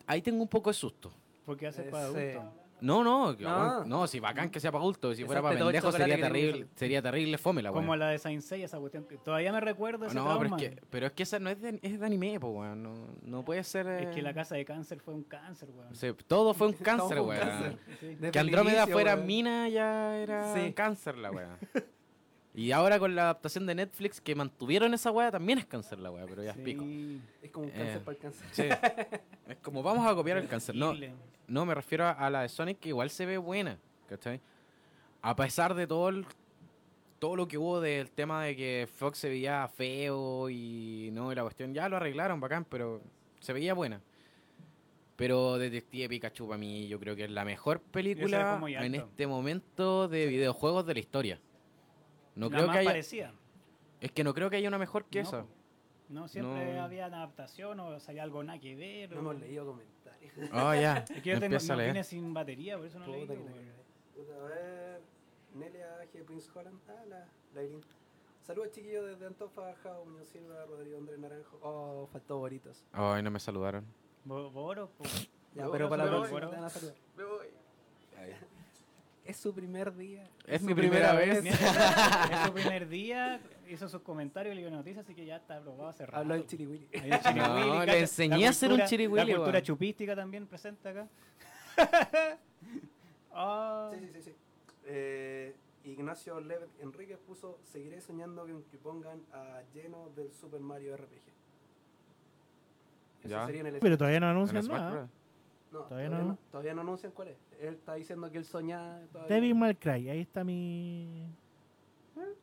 Ahí tengo un poco de susto. porque hace para Ese- adultos. No, no, No. weón, no, si bacán que sea para adultos, si fuera para pendejos sería terrible, sería terrible fome la weón. Como la de Saint Seiya, esa cuestión. que Todavía me recuerdo ese No, pero es, que, pero es que esa no es de, es de anime, po, weón. No, no puede ser. Es que eh, la casa de cáncer fue un cáncer, weón. [laughs] todo fue un cáncer, weón. Sí. Que Andrómeda fuera weón. mina ya era Sí. cáncer la weá. [laughs] Y ahora con la adaptación de Netflix que mantuvieron esa weá también es cáncer la weá, pero ya es pico. Sí, Es como un Eh. cáncer para el cáncer. Sí. [laughs] es como vamos a copiar el cáncer. No, no me refiero a, a la de Sonic que igual se ve buena, ¿cachai? A pesar de todo el- todo lo que hubo del tema de que Fox se veía feo y no, y la cuestión ya lo arreglaron bacán, pero se veía buena. Pero Detective Pikachu para mí yo creo que es la mejor película en este momento de videojuegos de la historia. No La creo más que haya, parecida. es que no creo que haya una mejor que No, esa. No, siempre No. había adaptación o salía algo nada que ver. No o- hemos leído comentarios. Oh, ya. [laughs] Es que yo tengo, no, viene sin batería, por eso no leí. A ver. Nelia G. Prince Holland. Ah, la, la. Saludos chiquillos desde Antofagasta, Muñoz Silva, Rodrigo Andrés Naranjo. Oh, faltó Boritos. Ay, no me saludaron. Bo- Boro, po. Ya, Me pero voy, para la me voy. próxima te van a saludar. Es su primer día. Es mi primera vez. [laughs] es su [laughs] primer día, hizo sus comentarios y le dio noticias, así que ya está aprobado hace rato. Habló Chiriwili. El chirihuili, No, le enseñé a hacer un chirihuili, La cultura chupística también presente acá. [laughs] Ah, Sí, sí, sí. sí. Eh, Ignacio Levet Enríquez puso: Seguiré soñando con que pongan a lleno del Super Mario RPG. Eso Ya. sería en el Pero todavía no anuncian nada. No, Todavía todavía, no. no. todavía no anuncian cuál es. Él está diciendo que él soñaba. todavía Devil no. May Cry, ahí está mi...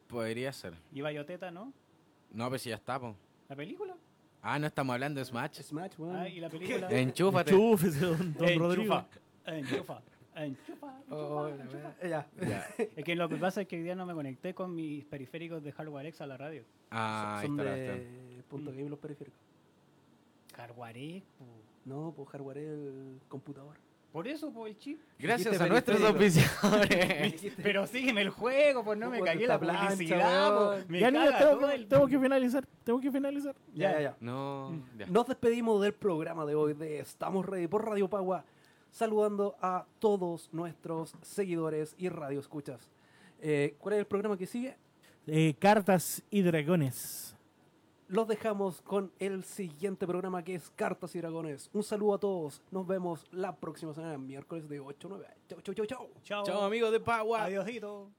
Podría ser. y Bayoteta, ¿no? No, pero si ya está, po. ¿La película? Ah, no estamos hablando de Smash. Smash, weón. Ah, y la película. [laughs] Enchúfate. Enchúfese, don, don Rodrigo. Enchufa, enchufa, enchufa, Oh, enchufa. Ya. Es que lo que pasa es que hoy día no me conecté con mis periféricos de Hardware X a la radio. Ah, Son está la de punto game los periféricos. Hardware X, po. No, pues hardware el computador. Por eso, por el chip. Gracias Dijiste a nuestros auspiciadores. [laughs] Pero sígueme el juego, pues no me Puta, cagué la plancha, publicidad. Me Ya, caga tengo, que- el- tengo que finalizar. Tengo que finalizar. Ya, ya, ya. no, ya. Nos despedimos del programa de hoy de Estamos Ready por Radio Pagua, saludando a todos nuestros seguidores y radioescuchas. Eh, ¿Cuál es el programa que sigue? Eh, cartas y dragones. Los dejamos con el siguiente programa que es Cartas y Dragones. Un saludo a todos. Nos vemos la próxima semana, miércoles de 8 a 9. Chau, chau, chau, chau. Chao. Chao, amigos de Pagua. Adiósito.